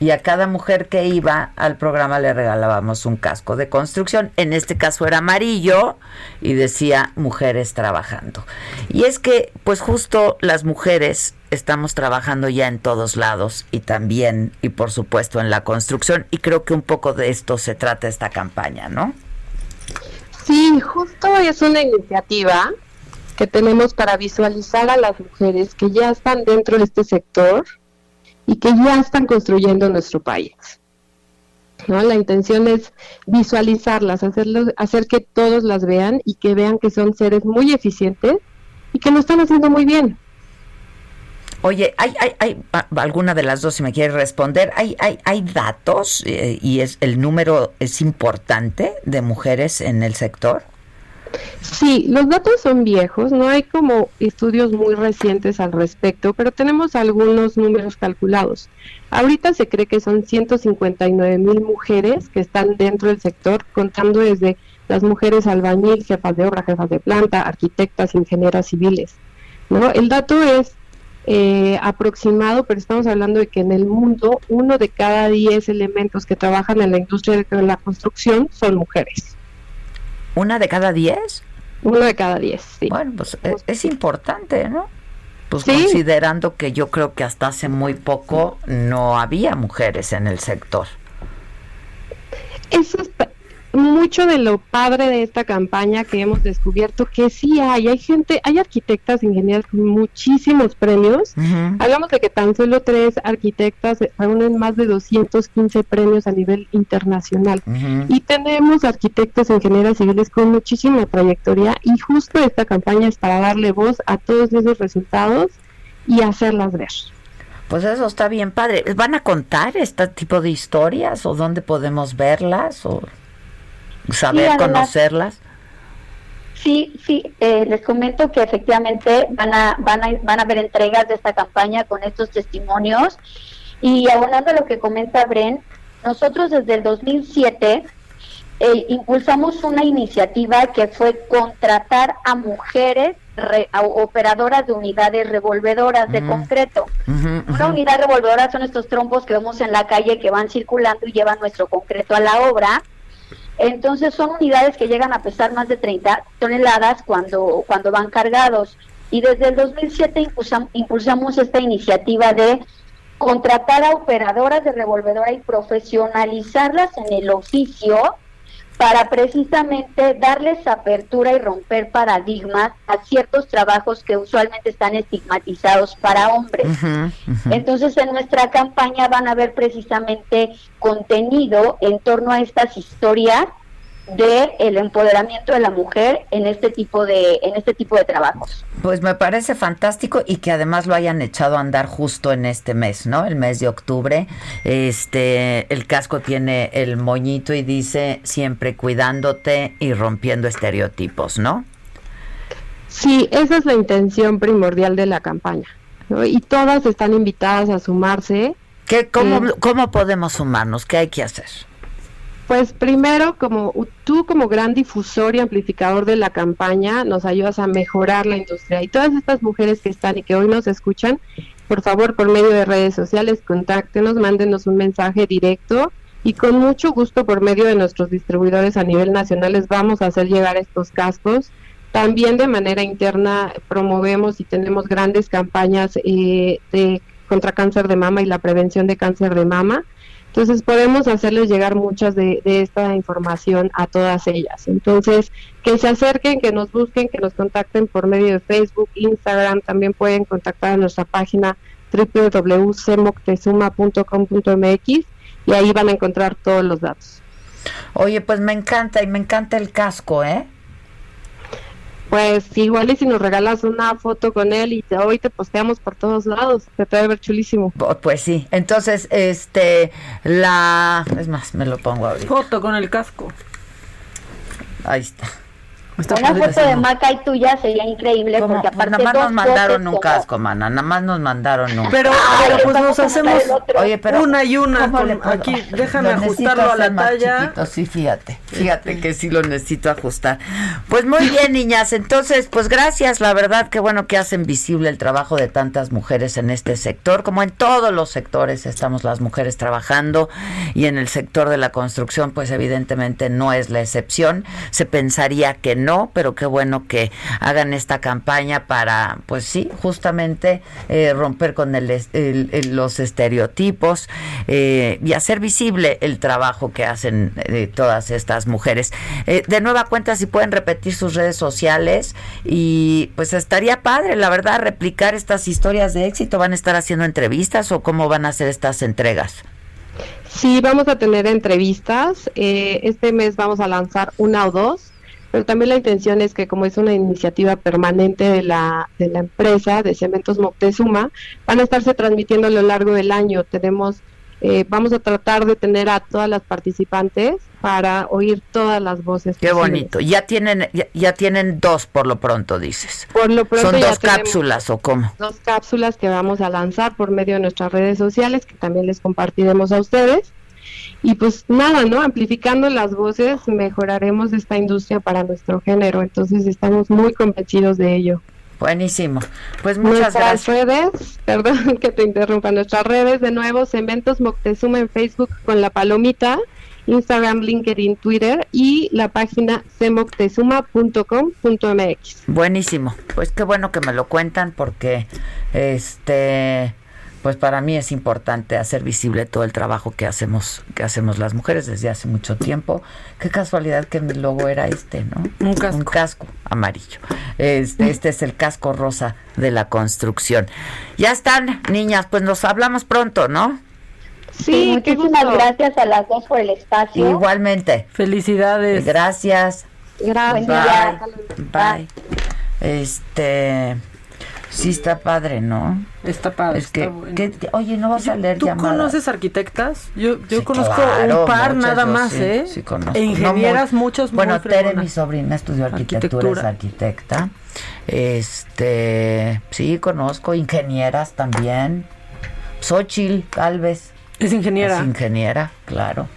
Y a cada mujer que iba al programa le regalábamos un casco de construcción. En este caso era amarillo y decía mujeres trabajando. Y es que, pues justo las mujeres estamos trabajando ya en todos lados y también, y por supuesto, en la construcción. Y creo que un poco de esto se trata esta campaña, ¿no? Sí, justo es una iniciativa que tenemos para visualizar a las mujeres que ya están dentro de este sector y que ya están construyendo nuestro país. ¿no? La intención es visualizarlas, hacerlo, hacer que todos las vean y que vean que son seres muy eficientes y que lo están haciendo muy bien. Oye, ¿hay, hay, hay alguna de las dos si me quiere responder? ¿Hay, hay, hay datos eh, y es el número es importante de mujeres en el sector? Sí, los datos son viejos, no hay como estudios muy recientes al respecto, pero tenemos algunos números calculados. Ahorita se cree que son 159 mil mujeres que están dentro del sector, contando desde las mujeres albañil, jefas de obra, jefas de planta, arquitectas, ingenieras civiles. ¿no? El dato es eh, aproximado, pero estamos hablando de que en el mundo uno de cada diez elementos que trabajan en la industria de la construcción son mujeres. ¿Una de cada diez? Uno de cada diez, sí. Bueno, pues es, es importante, ¿no? Pues Sí. considerando que yo creo que hasta hace muy poco no había mujeres en el sector. Eso es pa- mucho de lo padre de esta campaña que hemos descubierto que sí hay, hay gente, hay arquitectas ingenieras con muchísimos premios. Hablamos de que tan solo tres arquitectas reúnen más de 215 premios a nivel internacional. Y tenemos arquitectos ingenieras civiles con muchísima trayectoria y justo esta campaña es para darle voz a todos esos resultados y hacerlas ver. Pues eso está bien padre. ¿Van a contar este tipo de historias o dónde podemos verlas o saber conocerlas? Sí, sí, eh, les comento que efectivamente van a, van, a, van a haber entregas de esta campaña con estos testimonios. Y abonando a lo que comenta Bren, nosotros desde el 2007 eh, impulsamos una iniciativa que fue contratar a mujeres re- a operadoras de unidades revolvedoras de concreto. Una unidad revolvedora son estos trompos que vemos en la calle que van circulando y llevan nuestro concreto a la obra. Entonces son unidades que llegan a pesar más de 30 toneladas cuando, cuando van cargados. Y desde el 2007 impulsam- impulsamos esta iniciativa de contratar a operadoras de revolvedora y profesionalizarlas en el oficio para precisamente darles apertura y romper paradigmas a ciertos trabajos que usualmente están estigmatizados para hombres. Entonces, en nuestra campaña van a ver precisamente contenido en torno a estas historias de el empoderamiento de la mujer en este tipo de en este tipo de trabajos. Pues me parece fantástico y que además lo hayan echado a andar justo en este mes, ¿no? El mes de octubre. Este, el casco tiene el moñito y dice siempre cuidándote y rompiendo estereotipos, ¿no? Sí, esa es la intención primordial de la campaña. ¿no? Y todas están invitadas a sumarse. ¿Qué, cómo, Eh, ¿Cómo podemos sumarnos? ¿Qué hay que hacer? Pues primero, como tú como gran difusor y amplificador de la campaña, nos ayudas a mejorar la industria. Y todas estas mujeres que están y que hoy nos escuchan, por favor, por medio de redes sociales, contáctenos, mándenos un mensaje directo y con mucho gusto por medio de nuestros distribuidores a nivel nacional les vamos a hacer llegar estos cascos. También de manera interna promovemos y tenemos grandes campañas eh, de contra cáncer de mama y la prevención de cáncer de mama. Entonces podemos hacerles llegar muchas de, esta información a todas ellas. Entonces, que se acerquen, que nos busquen, que nos contacten por medio de Facebook, Instagram, también pueden contactar a nuestra página www.semoctezuma.com.mx y ahí van a encontrar todos los datos. Oye, pues me encanta y me encanta el casco, ¿eh? Pues igual y si nos regalas una foto con él y te, hoy te posteamos por todos lados, te puede ver chulísimo. Pues sí, entonces, este, la, es más, me lo pongo ahorita. Foto con el casco. Ahí está. Una foto de Maca y tuya sería increíble porque pues aparte nada más nos mandaron un casco, mana, nada más nos mandaron un. Pero, pero pues nos hacemos Oye, pero una y una con, aquí, déjame ajustarlo a la talla. Chiquito, sí, fíjate. Fíjate que sí lo necesito ajustar. Pues muy bien, niñas, entonces, pues gracias, la verdad que bueno que hacen visible el trabajo de tantas mujeres en este sector, como en todos los sectores estamos las mujeres trabajando y en el sector de la construcción pues evidentemente no es la excepción. Se pensaría que no, pero qué bueno que hagan esta campaña para, pues sí, justamente eh, romper con el, los estereotipos eh, y hacer visible el trabajo que hacen eh, todas estas mujeres. de nueva cuenta, si pueden repetir sus redes sociales y pues estaría padre, la verdad, replicar estas historias de éxito. ¿Van a estar haciendo entrevistas o cómo van a hacer estas entregas? Sí, vamos a tener entrevistas. este mes vamos a lanzar una o dos pero también la intención es que como es una iniciativa permanente de la, de la empresa de Cementos Moctezuma, van a estarse transmitiendo a lo largo del año. Tenemos, eh, vamos a tratar de tener a todas las participantes para oír todas las voces. Qué bonito. Ya tienen, ya, ya, tienen dos por lo pronto, dices. Por lo pronto. ¿Son dos cápsulas o cómo? Dos cápsulas que vamos a lanzar por medio de nuestras redes sociales, que también les compartiremos a ustedes. Y pues nada, ¿no? Amplificando las voces, mejoraremos esta industria para nuestro género. Entonces estamos muy convencidos de ello. Buenísimo. Pues muchas nuestras gracias. redes, perdón que te interrumpa, nuestras redes de nuevo, Cementos Moctezuma en Facebook con la palomita, Instagram, LinkedIn, Twitter y la página cemoctezuma.com.mx. Buenísimo. Pues qué bueno que me lo cuentan porque este pues para mí es importante hacer visible todo el trabajo que hacemos que hacemos las mujeres desde hace mucho tiempo. Qué casualidad que mi logo era este, ¿no? Un casco, Un casco amarillo. Este, este es el casco rosa de la construcción. Ya están, niñas, pues nos hablamos pronto, ¿no? Sí, muchísimas gracias a las dos por el espacio. Igualmente. Felicidades. Gracias. Gracias. Bye. Bye. Este Sí está padre, ¿no? Está padre. Es que, está bueno. que, oye, no vas a leer ¿Tú llamadas. conoces arquitectas? Yo, yo Sí, conozco claro, un par muchas, nada más, sí, ¿eh? Sí, conozco. E ingenieras No muy- Bueno, Tere, mi sobrina, estudió arquitectura, es arquitecta. Este, sí, conozco ingenieras también. Xochitl, Galvez. Es ingeniera. Es ingeniera, claro.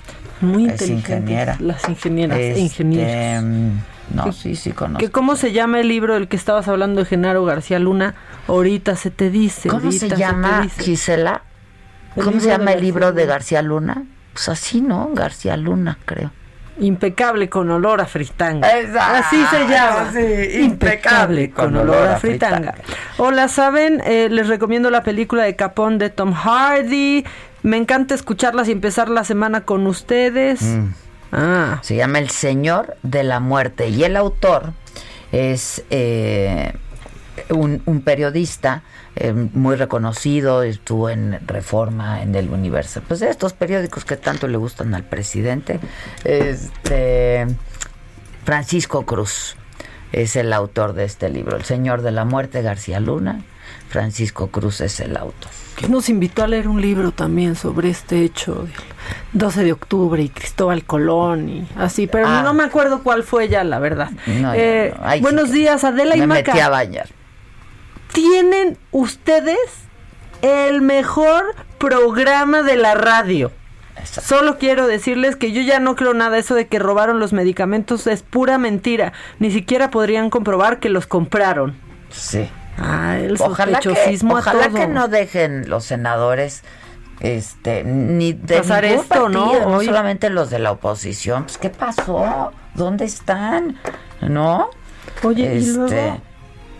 Muy es inteligentes ingeniera. las ingenieras e Este, ingenieros. No, sí, sí conozco. ¿Que ¿Cómo se llama el libro del que estabas hablando de Genaro García Luna? Ahorita se te dice. ¿Cómo se llama, dice. Gisela? El ¿Cómo se llama el García libro de Luna. García Luna? Pues así, ¿no? García Luna, creo. Impecable con olor a fritanga. Exacto, Así se llama. sí, impecable con, olor a fritanga. Hola, ¿saben? Eh, les recomiendo la película de Capón de Tom Hardy. Me encanta escucharlas y empezar la semana con ustedes. Mm. Ah. Se llama El Señor de la Muerte y el autor es eh, un, periodista eh, muy reconocido, estuvo en Reforma, en el Universo, pues estos periódicos que tanto le gustan al presidente, este Francisco Cruz es el autor de este libro, El Señor de la Muerte, García Luna, Francisco Cruz es el autor. Que nos invitó a leer un libro también sobre este hecho del 12 de octubre y Cristóbal Colón y así, pero Ah. no me acuerdo cuál fue ya, la verdad. No, Eh, no. Ay, sí buenos días, Adela y Me Maca. metí a bañar. Tienen ustedes el mejor programa de la radio. Solo quiero decirles que yo ya no creo nada. Eso de que robaron los medicamentos es pura mentira. Ni siquiera podrían comprobar que los compraron. Sí. Ah, el Ojalá, que, ojalá que no dejen los senadores este ni de Pasar esto, ¿no? partido, no Hoy- solamente los de la oposición. Pues qué pasó? ¿Dónde están? ¿No? Oye, ¿y este luego?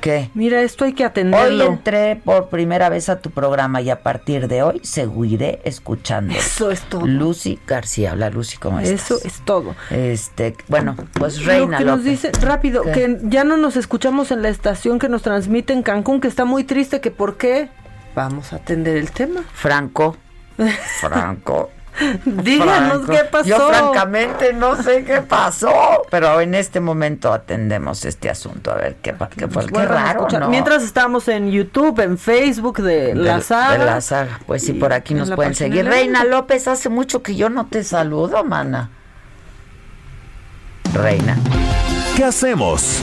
¿Qué? Mira, esto hay que Hoy atenderlo. entré por primera vez a tu programa y a partir de hoy seguiré escuchando. Eso es todo. Lucy García, habla Lucy, ¿cómo estás? Eso es todo. Este, bueno, pues Lo Reina que nos dice, rápido, ¿Qué? que ya no nos escuchamos en la estación que nos transmite en Cancún, que está muy triste, que por qué. Vamos a atender el tema. Franco. Franco. Díganos Franco. qué pasó. Yo francamente no sé qué pasó, pero en este momento atendemos este asunto. A ver qué, qué, pues, qué raro, ¿no? Mientras estamos en YouTube, en Facebook de, la saga. De la saga. Pues sí, por aquí nos pueden seguir. de- Reina López, hace mucho que yo no te saludo, mana. Reina. ¿Qué hacemos?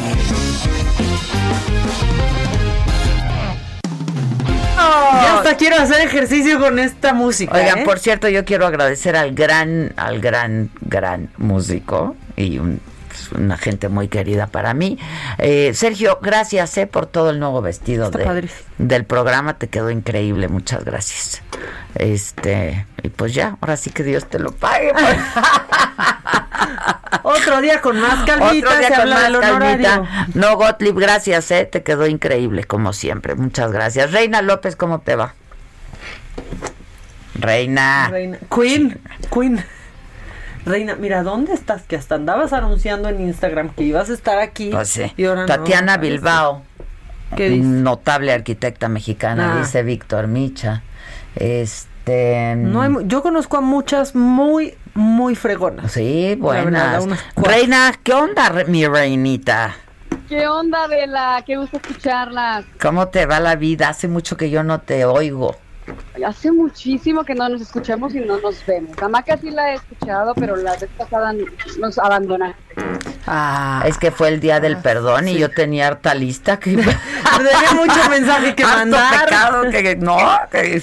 Ya hasta quiero hacer ejercicio con esta música. Oigan, ¿eh? por cierto, yo quiero agradecer al gran, al gran, gran músico y un- una gente muy querida para mí. Eh, Sergio, gracias eh, por todo el nuevo vestido de- del programa, te quedó increíble, muchas gracias. Este, y pues ya, ahora sí que Dios te lo pague. pues. Otro día con más calmita Otro día se con habla más del calmita. honorario. No, Gottlieb, gracias, eh, te quedó increíble, como siempre. Muchas gracias. Reina López, ¿cómo te va? Reina. Reina. Queen, Queen. Reina, mira, ¿dónde estás? Que hasta andabas anunciando en Instagram que ibas a estar aquí. Pues sí. y ahora no Tatiana. Bilbao. ¿Qué dice? Notable arquitecta mexicana, Ah. dice Víctor Micha. Este. No hay mu- yo conozco a muchas muy, muy fregonas. Sí, verdad, buenas. Reina, ¿qué onda, re- mi reinita? ¿Qué onda, Vela? Qué gusto escucharla. ¿Cómo te va la vida? Hace mucho que yo no te oigo. Hace muchísimo que no nos escuchamos y no nos vemos. A Maca sí la he escuchado, pero la vez pasada nos abandonaste. Ah, es que fue el día del perdón y yo tenía harta lista que Tenía mucho mensaje que mandar. pecado que no, que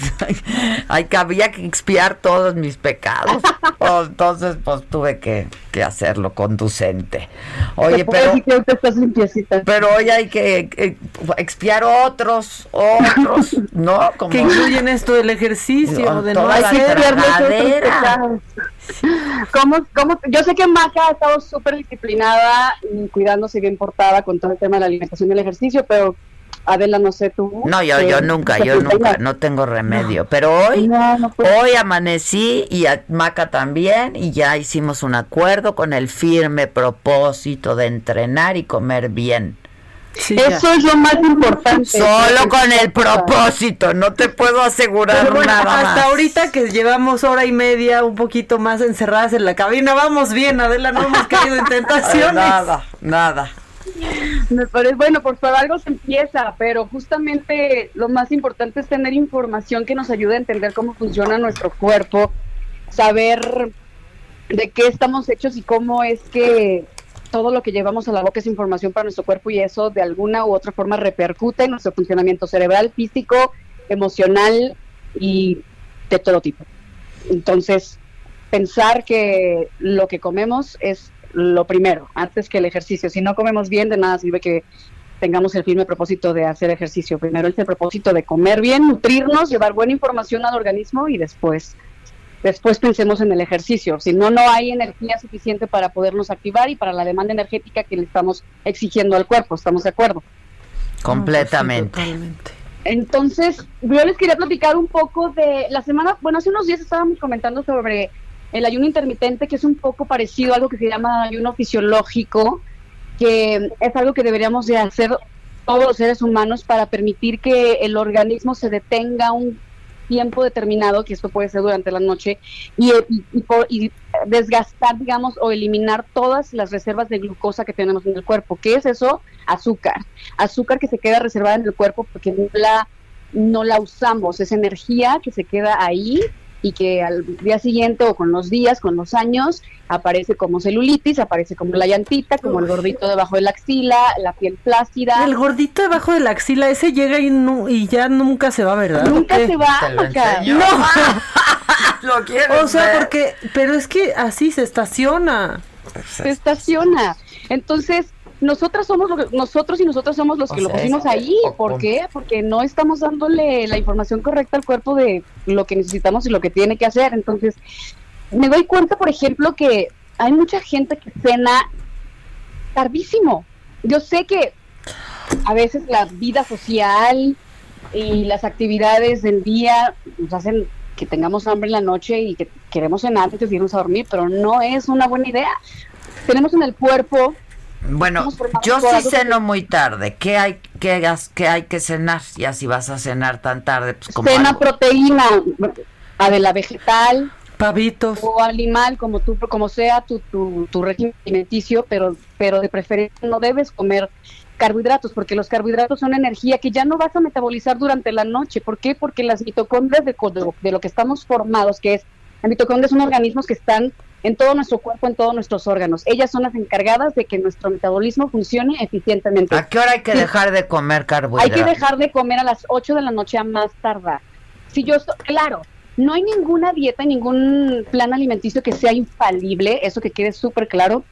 ay, que había que expiar todos mis pecados. Oh, Entonces, pues tuve que, que hacerlo conducente. Oye, pero pero hoy hay que eh, expiar otros, otros, ¿no? Como Que incluyen esto del ejercicio, No, de no hacer. tragadera. ¿Cómo, cómo, yo sé que Maca ha estado súper disciplinada y cuidándose bien portada con todo el tema de la alimentación y el ejercicio, pero Adela, no sé tú. No, yo, eh, yo nunca, ¿te yo nunca, no tengo remedio. Pero hoy, hoy amanecí y a Maca también y ya hicimos un acuerdo con el firme propósito de entrenar y comer bien. Eso es lo más importante. Solo con el propósito, no te puedo asegurar bueno, nada hasta más. ahorita que llevamos hora y media un poquito más encerradas en la cabina, vamos bien, Adela, no hemos caído en tentaciones. Nada, nada. Me parece, bueno, por favor, algo se empieza, pero justamente lo más importante es tener información que nos ayude a entender cómo funciona nuestro cuerpo, saber de qué estamos hechos y cómo es que todo lo que llevamos a la boca es información para nuestro cuerpo y eso de alguna u otra forma repercute en nuestro funcionamiento cerebral, físico, emocional y de todo tipo. Entonces, pensar que lo que comemos es lo primero, antes que el ejercicio. Si no comemos bien, de nada sirve que tengamos el firme propósito de hacer ejercicio. Primero es el propósito de comer bien, nutrirnos, llevar buena información al organismo y después después pensemos en el ejercicio. Si no, no hay energía suficiente para podernos activar y para la demanda energética que le estamos exigiendo al cuerpo. ¿Estamos de acuerdo? Completamente. Entonces, yo les quería platicar un poco de la semana, bueno, hace unos días estábamos comentando sobre el ayuno intermitente, que es un poco parecido a algo que se llama ayuno fisiológico, que es algo que deberíamos de hacer todos los seres humanos para permitir que el organismo se detenga un tiempo determinado, que esto puede ser durante la noche, y, por- y desgastar, digamos, o eliminar todas las reservas de glucosa que tenemos en el cuerpo. ¿Qué es eso? Azúcar. Azúcar que se queda reservada en el cuerpo porque no la, no la usamos. Es energía que se queda ahí y que al día siguiente o con los días, con los años, aparece como celulitis, aparece como la llantita, como el gordito debajo de la axila, la piel flácida. El gordito debajo de la axila, ese llega y, nu- y ya nunca se va, ¿verdad? Nunca se va, enseño. No. Lo quiero O sea, ver. porque, pero es que así se estaciona. se estaciona. Entonces, nosotras somos lo que- nosotros y nosotras somos los O que lo sea, pusimos ahí. ¿Por qué? Porque no estamos dándole la información correcta al cuerpo de lo que necesitamos y lo que tiene que hacer. Entonces, me doy cuenta, por ejemplo, que hay mucha gente que cena tardísimo. Yo sé que a veces la vida social y las actividades del día nos hacen que tengamos hambre en la noche y que queremos cenar antes de irnos a dormir, pero no es una buena idea. Tenemos en el cuerpo Bueno, yo sí ceno muy tarde. ¿Qué hay, qué, hay que cenar? Ya si vas a cenar tan tarde, pues como cena algo- proteína, a de la vegetal, pavitos o animal, como tú, como sea tu, tu, tu régimen alimenticio, pero, pero de preferencia no debes comer carbohidratos, porque los carbohidratos son energía que ya no vas a metabolizar durante la noche. ¿Por qué? Porque las mitocondrias de, de lo- de lo que estamos formados, que es, las mitocondrias son organismos que están en todo nuestro cuerpo, en todos nuestros órganos. Ellas son las encargadas de que nuestro metabolismo funcione eficientemente. ¿A qué hora hay que Sí. dejar de comer Hay carbohidratos? que dejar de comer a las 8 de la noche a más tardar. Si yo claro, no hay ninguna dieta, ningún plan alimenticio que sea infalible, eso que quede súper claro.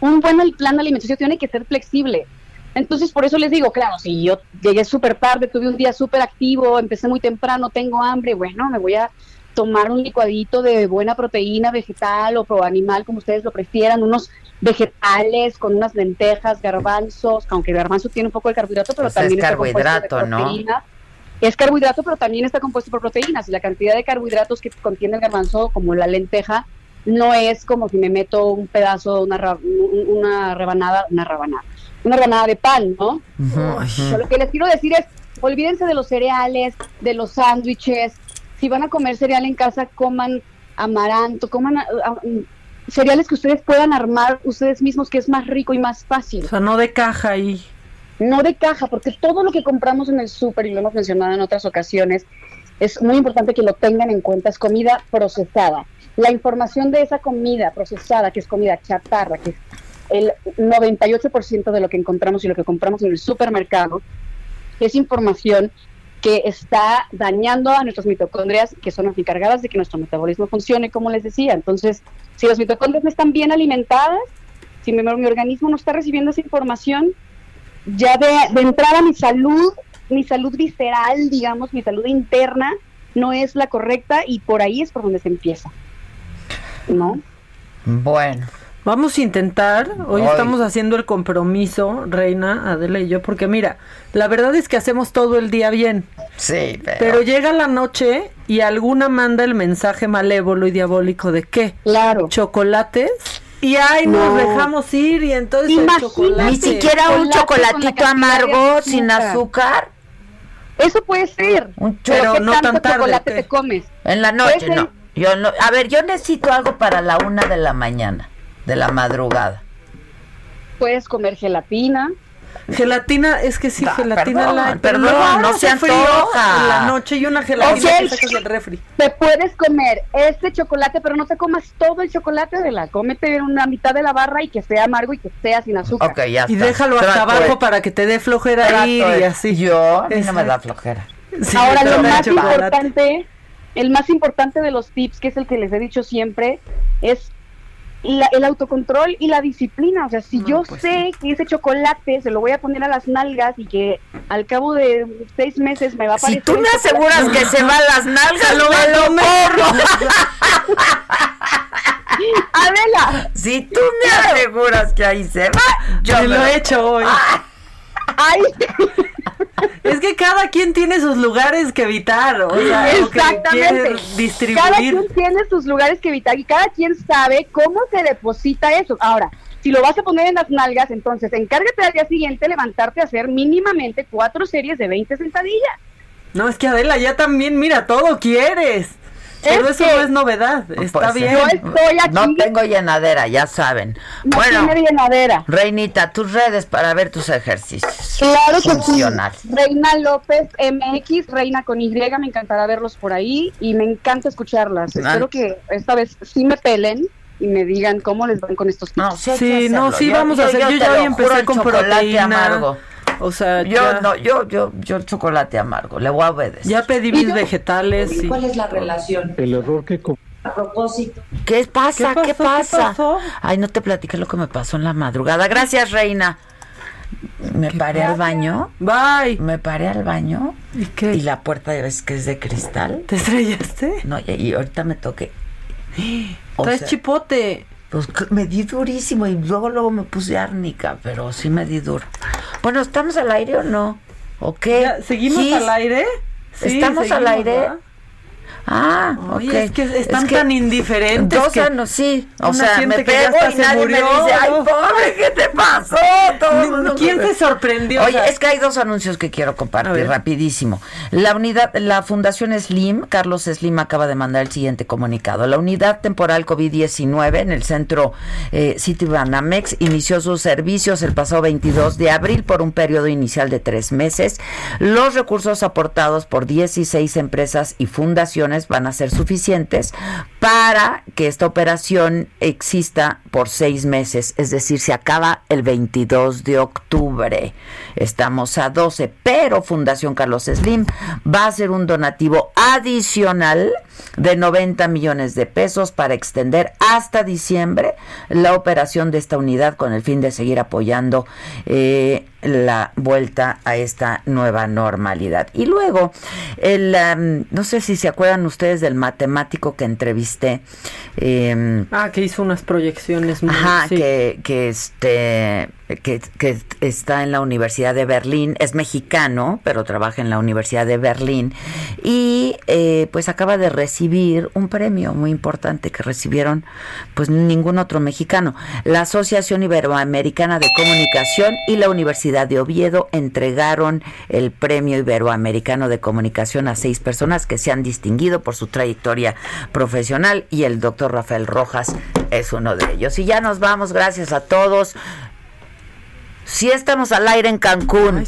Un buen plan alimenticio tiene que ser flexible. Entonces, por eso les digo, claro, si yo llegué súper tarde, tuve un día súper activo, empecé muy temprano, tengo hambre, bueno, me voy a tomar un licuadito de buena proteína vegetal o pro animal, como ustedes lo prefieran, unos vegetales con unas lentejas, garbanzos, aunque el garbanzo tiene un poco de carbohidrato, pero Pues es también está compuesto de carbohidrato, ¿no? Es carbohidrato, pero también está compuesto por proteínas. Y la cantidad de carbohidratos que contiene el garbanzo, como la lenteja, no es como si me meto un pedazo, una, una rebanada, una rebanada, una rebanada de pan, ¿no? Lo que les quiero decir es, olvídense de los cereales, de los sándwiches. Si van a comer cereal en casa, coman amaranto, coman ah, ah, mm, cereales que ustedes puedan armar ustedes mismos, que es más rico y más fácil. O sea, no de caja ahí. No de caja, porque todo lo que compramos en el súper, y lo hemos mencionado en otras ocasiones, es muy importante que lo tengan en cuenta, es comida procesada. La información de esa comida procesada, que es comida chatarra, que es el 98% de lo que encontramos y lo que compramos en el supermercado, es información que está dañando a nuestras mitocondrias, que son las encargadas de que nuestro metabolismo funcione, como les decía. Entonces, si las mitocondrias no están bien alimentadas, si mi, mi organismo no está recibiendo esa información, ya de, de entrada mi salud, mi salud visceral, digamos, mi salud interna, no es la correcta y por ahí es por donde se empieza. ¿No? Bueno. Vamos a intentar, hoy estamos haciendo el compromiso, Reina, Adela y yo, porque mira, la verdad es que hacemos todo el día bien. Sí, pero... Pero llega la noche y alguna manda el mensaje malévolo y diabólico de qué? Claro. Chocolates. Y ahí nos No. dejamos ir y entonces el Imagínate. chocolate. Ni siquiera un chocolatito amargo sin azúcar. Eso puede ser. Un pero pero ¿qué no tanto tan tarde, chocolate ¿qué? te comes? En la noche, no. Yo no. A ver, yo necesito algo para la una de la mañana, de la madrugada. Puedes comer gelatina. Gelatina, es que sí, Ah, gelatina perdón, light, no hace se frío antoja. En la noche y una gelatina Ok. que sacas del refri. Te puedes comer este chocolate, pero no te comas todo el chocolate de la. Cómete una mitad de la barra y que sea amargo y que sea sin azúcar. Ok, ya Y está. déjalo hasta abajo para que te dé flojera Trato ir y así. Yo, a mí no me da flojera. Sí, Ahora, lo más chocolate. importante, el más importante de los tips, que es el que les he dicho siempre, es la- el autocontrol y la disciplina. O sea, si yo pues sé que ese chocolate se lo voy a poner a las nalgas y que al cabo de seis meses me va a Si aparecer. tú me chocolate- aseguras que se van las nalgas, lo me va a lo como. Adela, Si tú me aseguras que ahí se va, yo me lo he hecho hoy. Ay, Es que cada quien tiene sus lugares que evitar, o sea, o que Exactamente. quiere Cada quien tiene sus lugares que evitar y cada quien sabe cómo se deposita eso. Ahora, si lo vas a poner en las nalgas, entonces encárgate al día siguiente levantarte a hacer mínimamente cuatro series de 20 sentadillas. No, es que Adela ya también, mira, todo quieres. Pero Es eso que- no es novedad, está Pues, bien. Yo estoy aquí, No tengo llenadera, ya saben. no bueno, tiene llenadera. Reinita, tus redes para ver tus ejercicios. Claro que sí. Reina López MX, Reina con Y, me encantará verlos por ahí y me encanta escucharlas. Ah. Espero que esta vez sí me pelen y me digan cómo les van con estos tips. No, sí, Sí, no, sí, vamos a hacer. Yo te ya juro, empecé el con chocolate proteína. amargo. O sea, Yo ya, no, yo, yo, yo chocolate amargo, le voy a obedecer. ya pedí mis vegetales. y- es la relación? El error que com- A propósito. ¿Qué pasa? ¿Qué ¿Qué, pasó? ¿Qué pasa? pasó? Ay, no te platiqué lo que me pasó en la madrugada. Gracias, reina. Me paré al baño. Bye. Me paré al baño. ¿Y qué? Y la puerta ya ves que es de cristal. ¿Te estrellaste? No, y, y ahorita me toqué. O Traes sea, chipote. Pues me di durísimo y luego luego me puse árnica, pero sí me di duro. Bueno, ¿estamos al aire o no? ¿O qué? ¿Seguimos Gis, al aire? Sí, ¿Estamos al aire? ¿verdad? Ah, Oye, es que están Es que tan indiferentes Dos que años, sí. O sea, me pego y se nadie me murió. dice, ay, pobre, ¿qué te pasó? Todo ¿Quién me- se sorprendió? Oye, O sea, es que hay dos anuncios que quiero compartir rapidísimo. La unidad, la Fundación Slim, Carlos Slim acaba de mandar el siguiente comunicado. La unidad temporal COVID-19 en el centro eh, City Banamex inició sus servicios el pasado 22 de abril por un periodo inicial de tres meses. Los recursos aportados por 16 empresas y fundaciones van a ser suficientes para que esta operación exista por seis meses, es decir, se acaba el 22 de octubre. Estamos a 12, pero Fundación Carlos Slim va a hacer un donativo adicional de 90 millones de pesos para extender hasta diciembre la operación de esta unidad con el fin de seguir apoyando eh, la vuelta a esta nueva normalidad. Y luego, el, no sé si se acuerdan ustedes del matemático que entrevisté. em, Ah, que hizo unas proyecciones muy... Ajá, sí. que, que este que, está en la Universidad de Berlín, es mexicano, pero trabaja en la Universidad de Berlín y eh, pues acaba de recibir un premio muy importante que recibieron pues ningún otro mexicano. La Asociación Iberoamericana de Comunicación y la Universidad de Oviedo entregaron el premio Iberoamericano de Comunicación a seis personas que se han distinguido por su trayectoria profesional y el doctor Rafael Rojas es uno de ellos. Y ya nos vamos, gracias a todos. Sí estamos al aire en Cancún.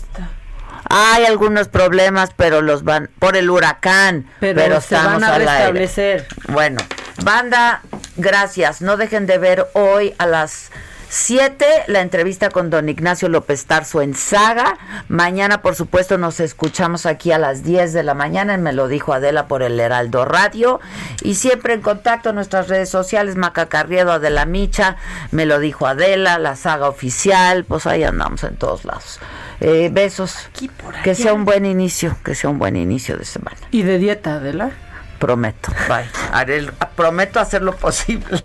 Hay algunos problemas, pero los van por el huracán, Pero, pero, se estamos van a al aire. Bueno, banda, gracias. No dejen de ver hoy a las 7 la entrevista con don Ignacio López Tarso en Saga. Mañana, por supuesto, nos escuchamos aquí a las 10 de la mañana. Me lo dijo Adela por el Heraldo Radio. Y siempre en contacto en nuestras redes sociales, Maca Carriedo, Adela Micha, me lo dijo Adela, la Saga Oficial. Pues ahí andamos en todos lados. Eh, besos. Que sea un buen inicio, que sea un buen inicio de semana. Y de dieta, Adela. Prometo. Bye. Haré prometo hacer lo posible.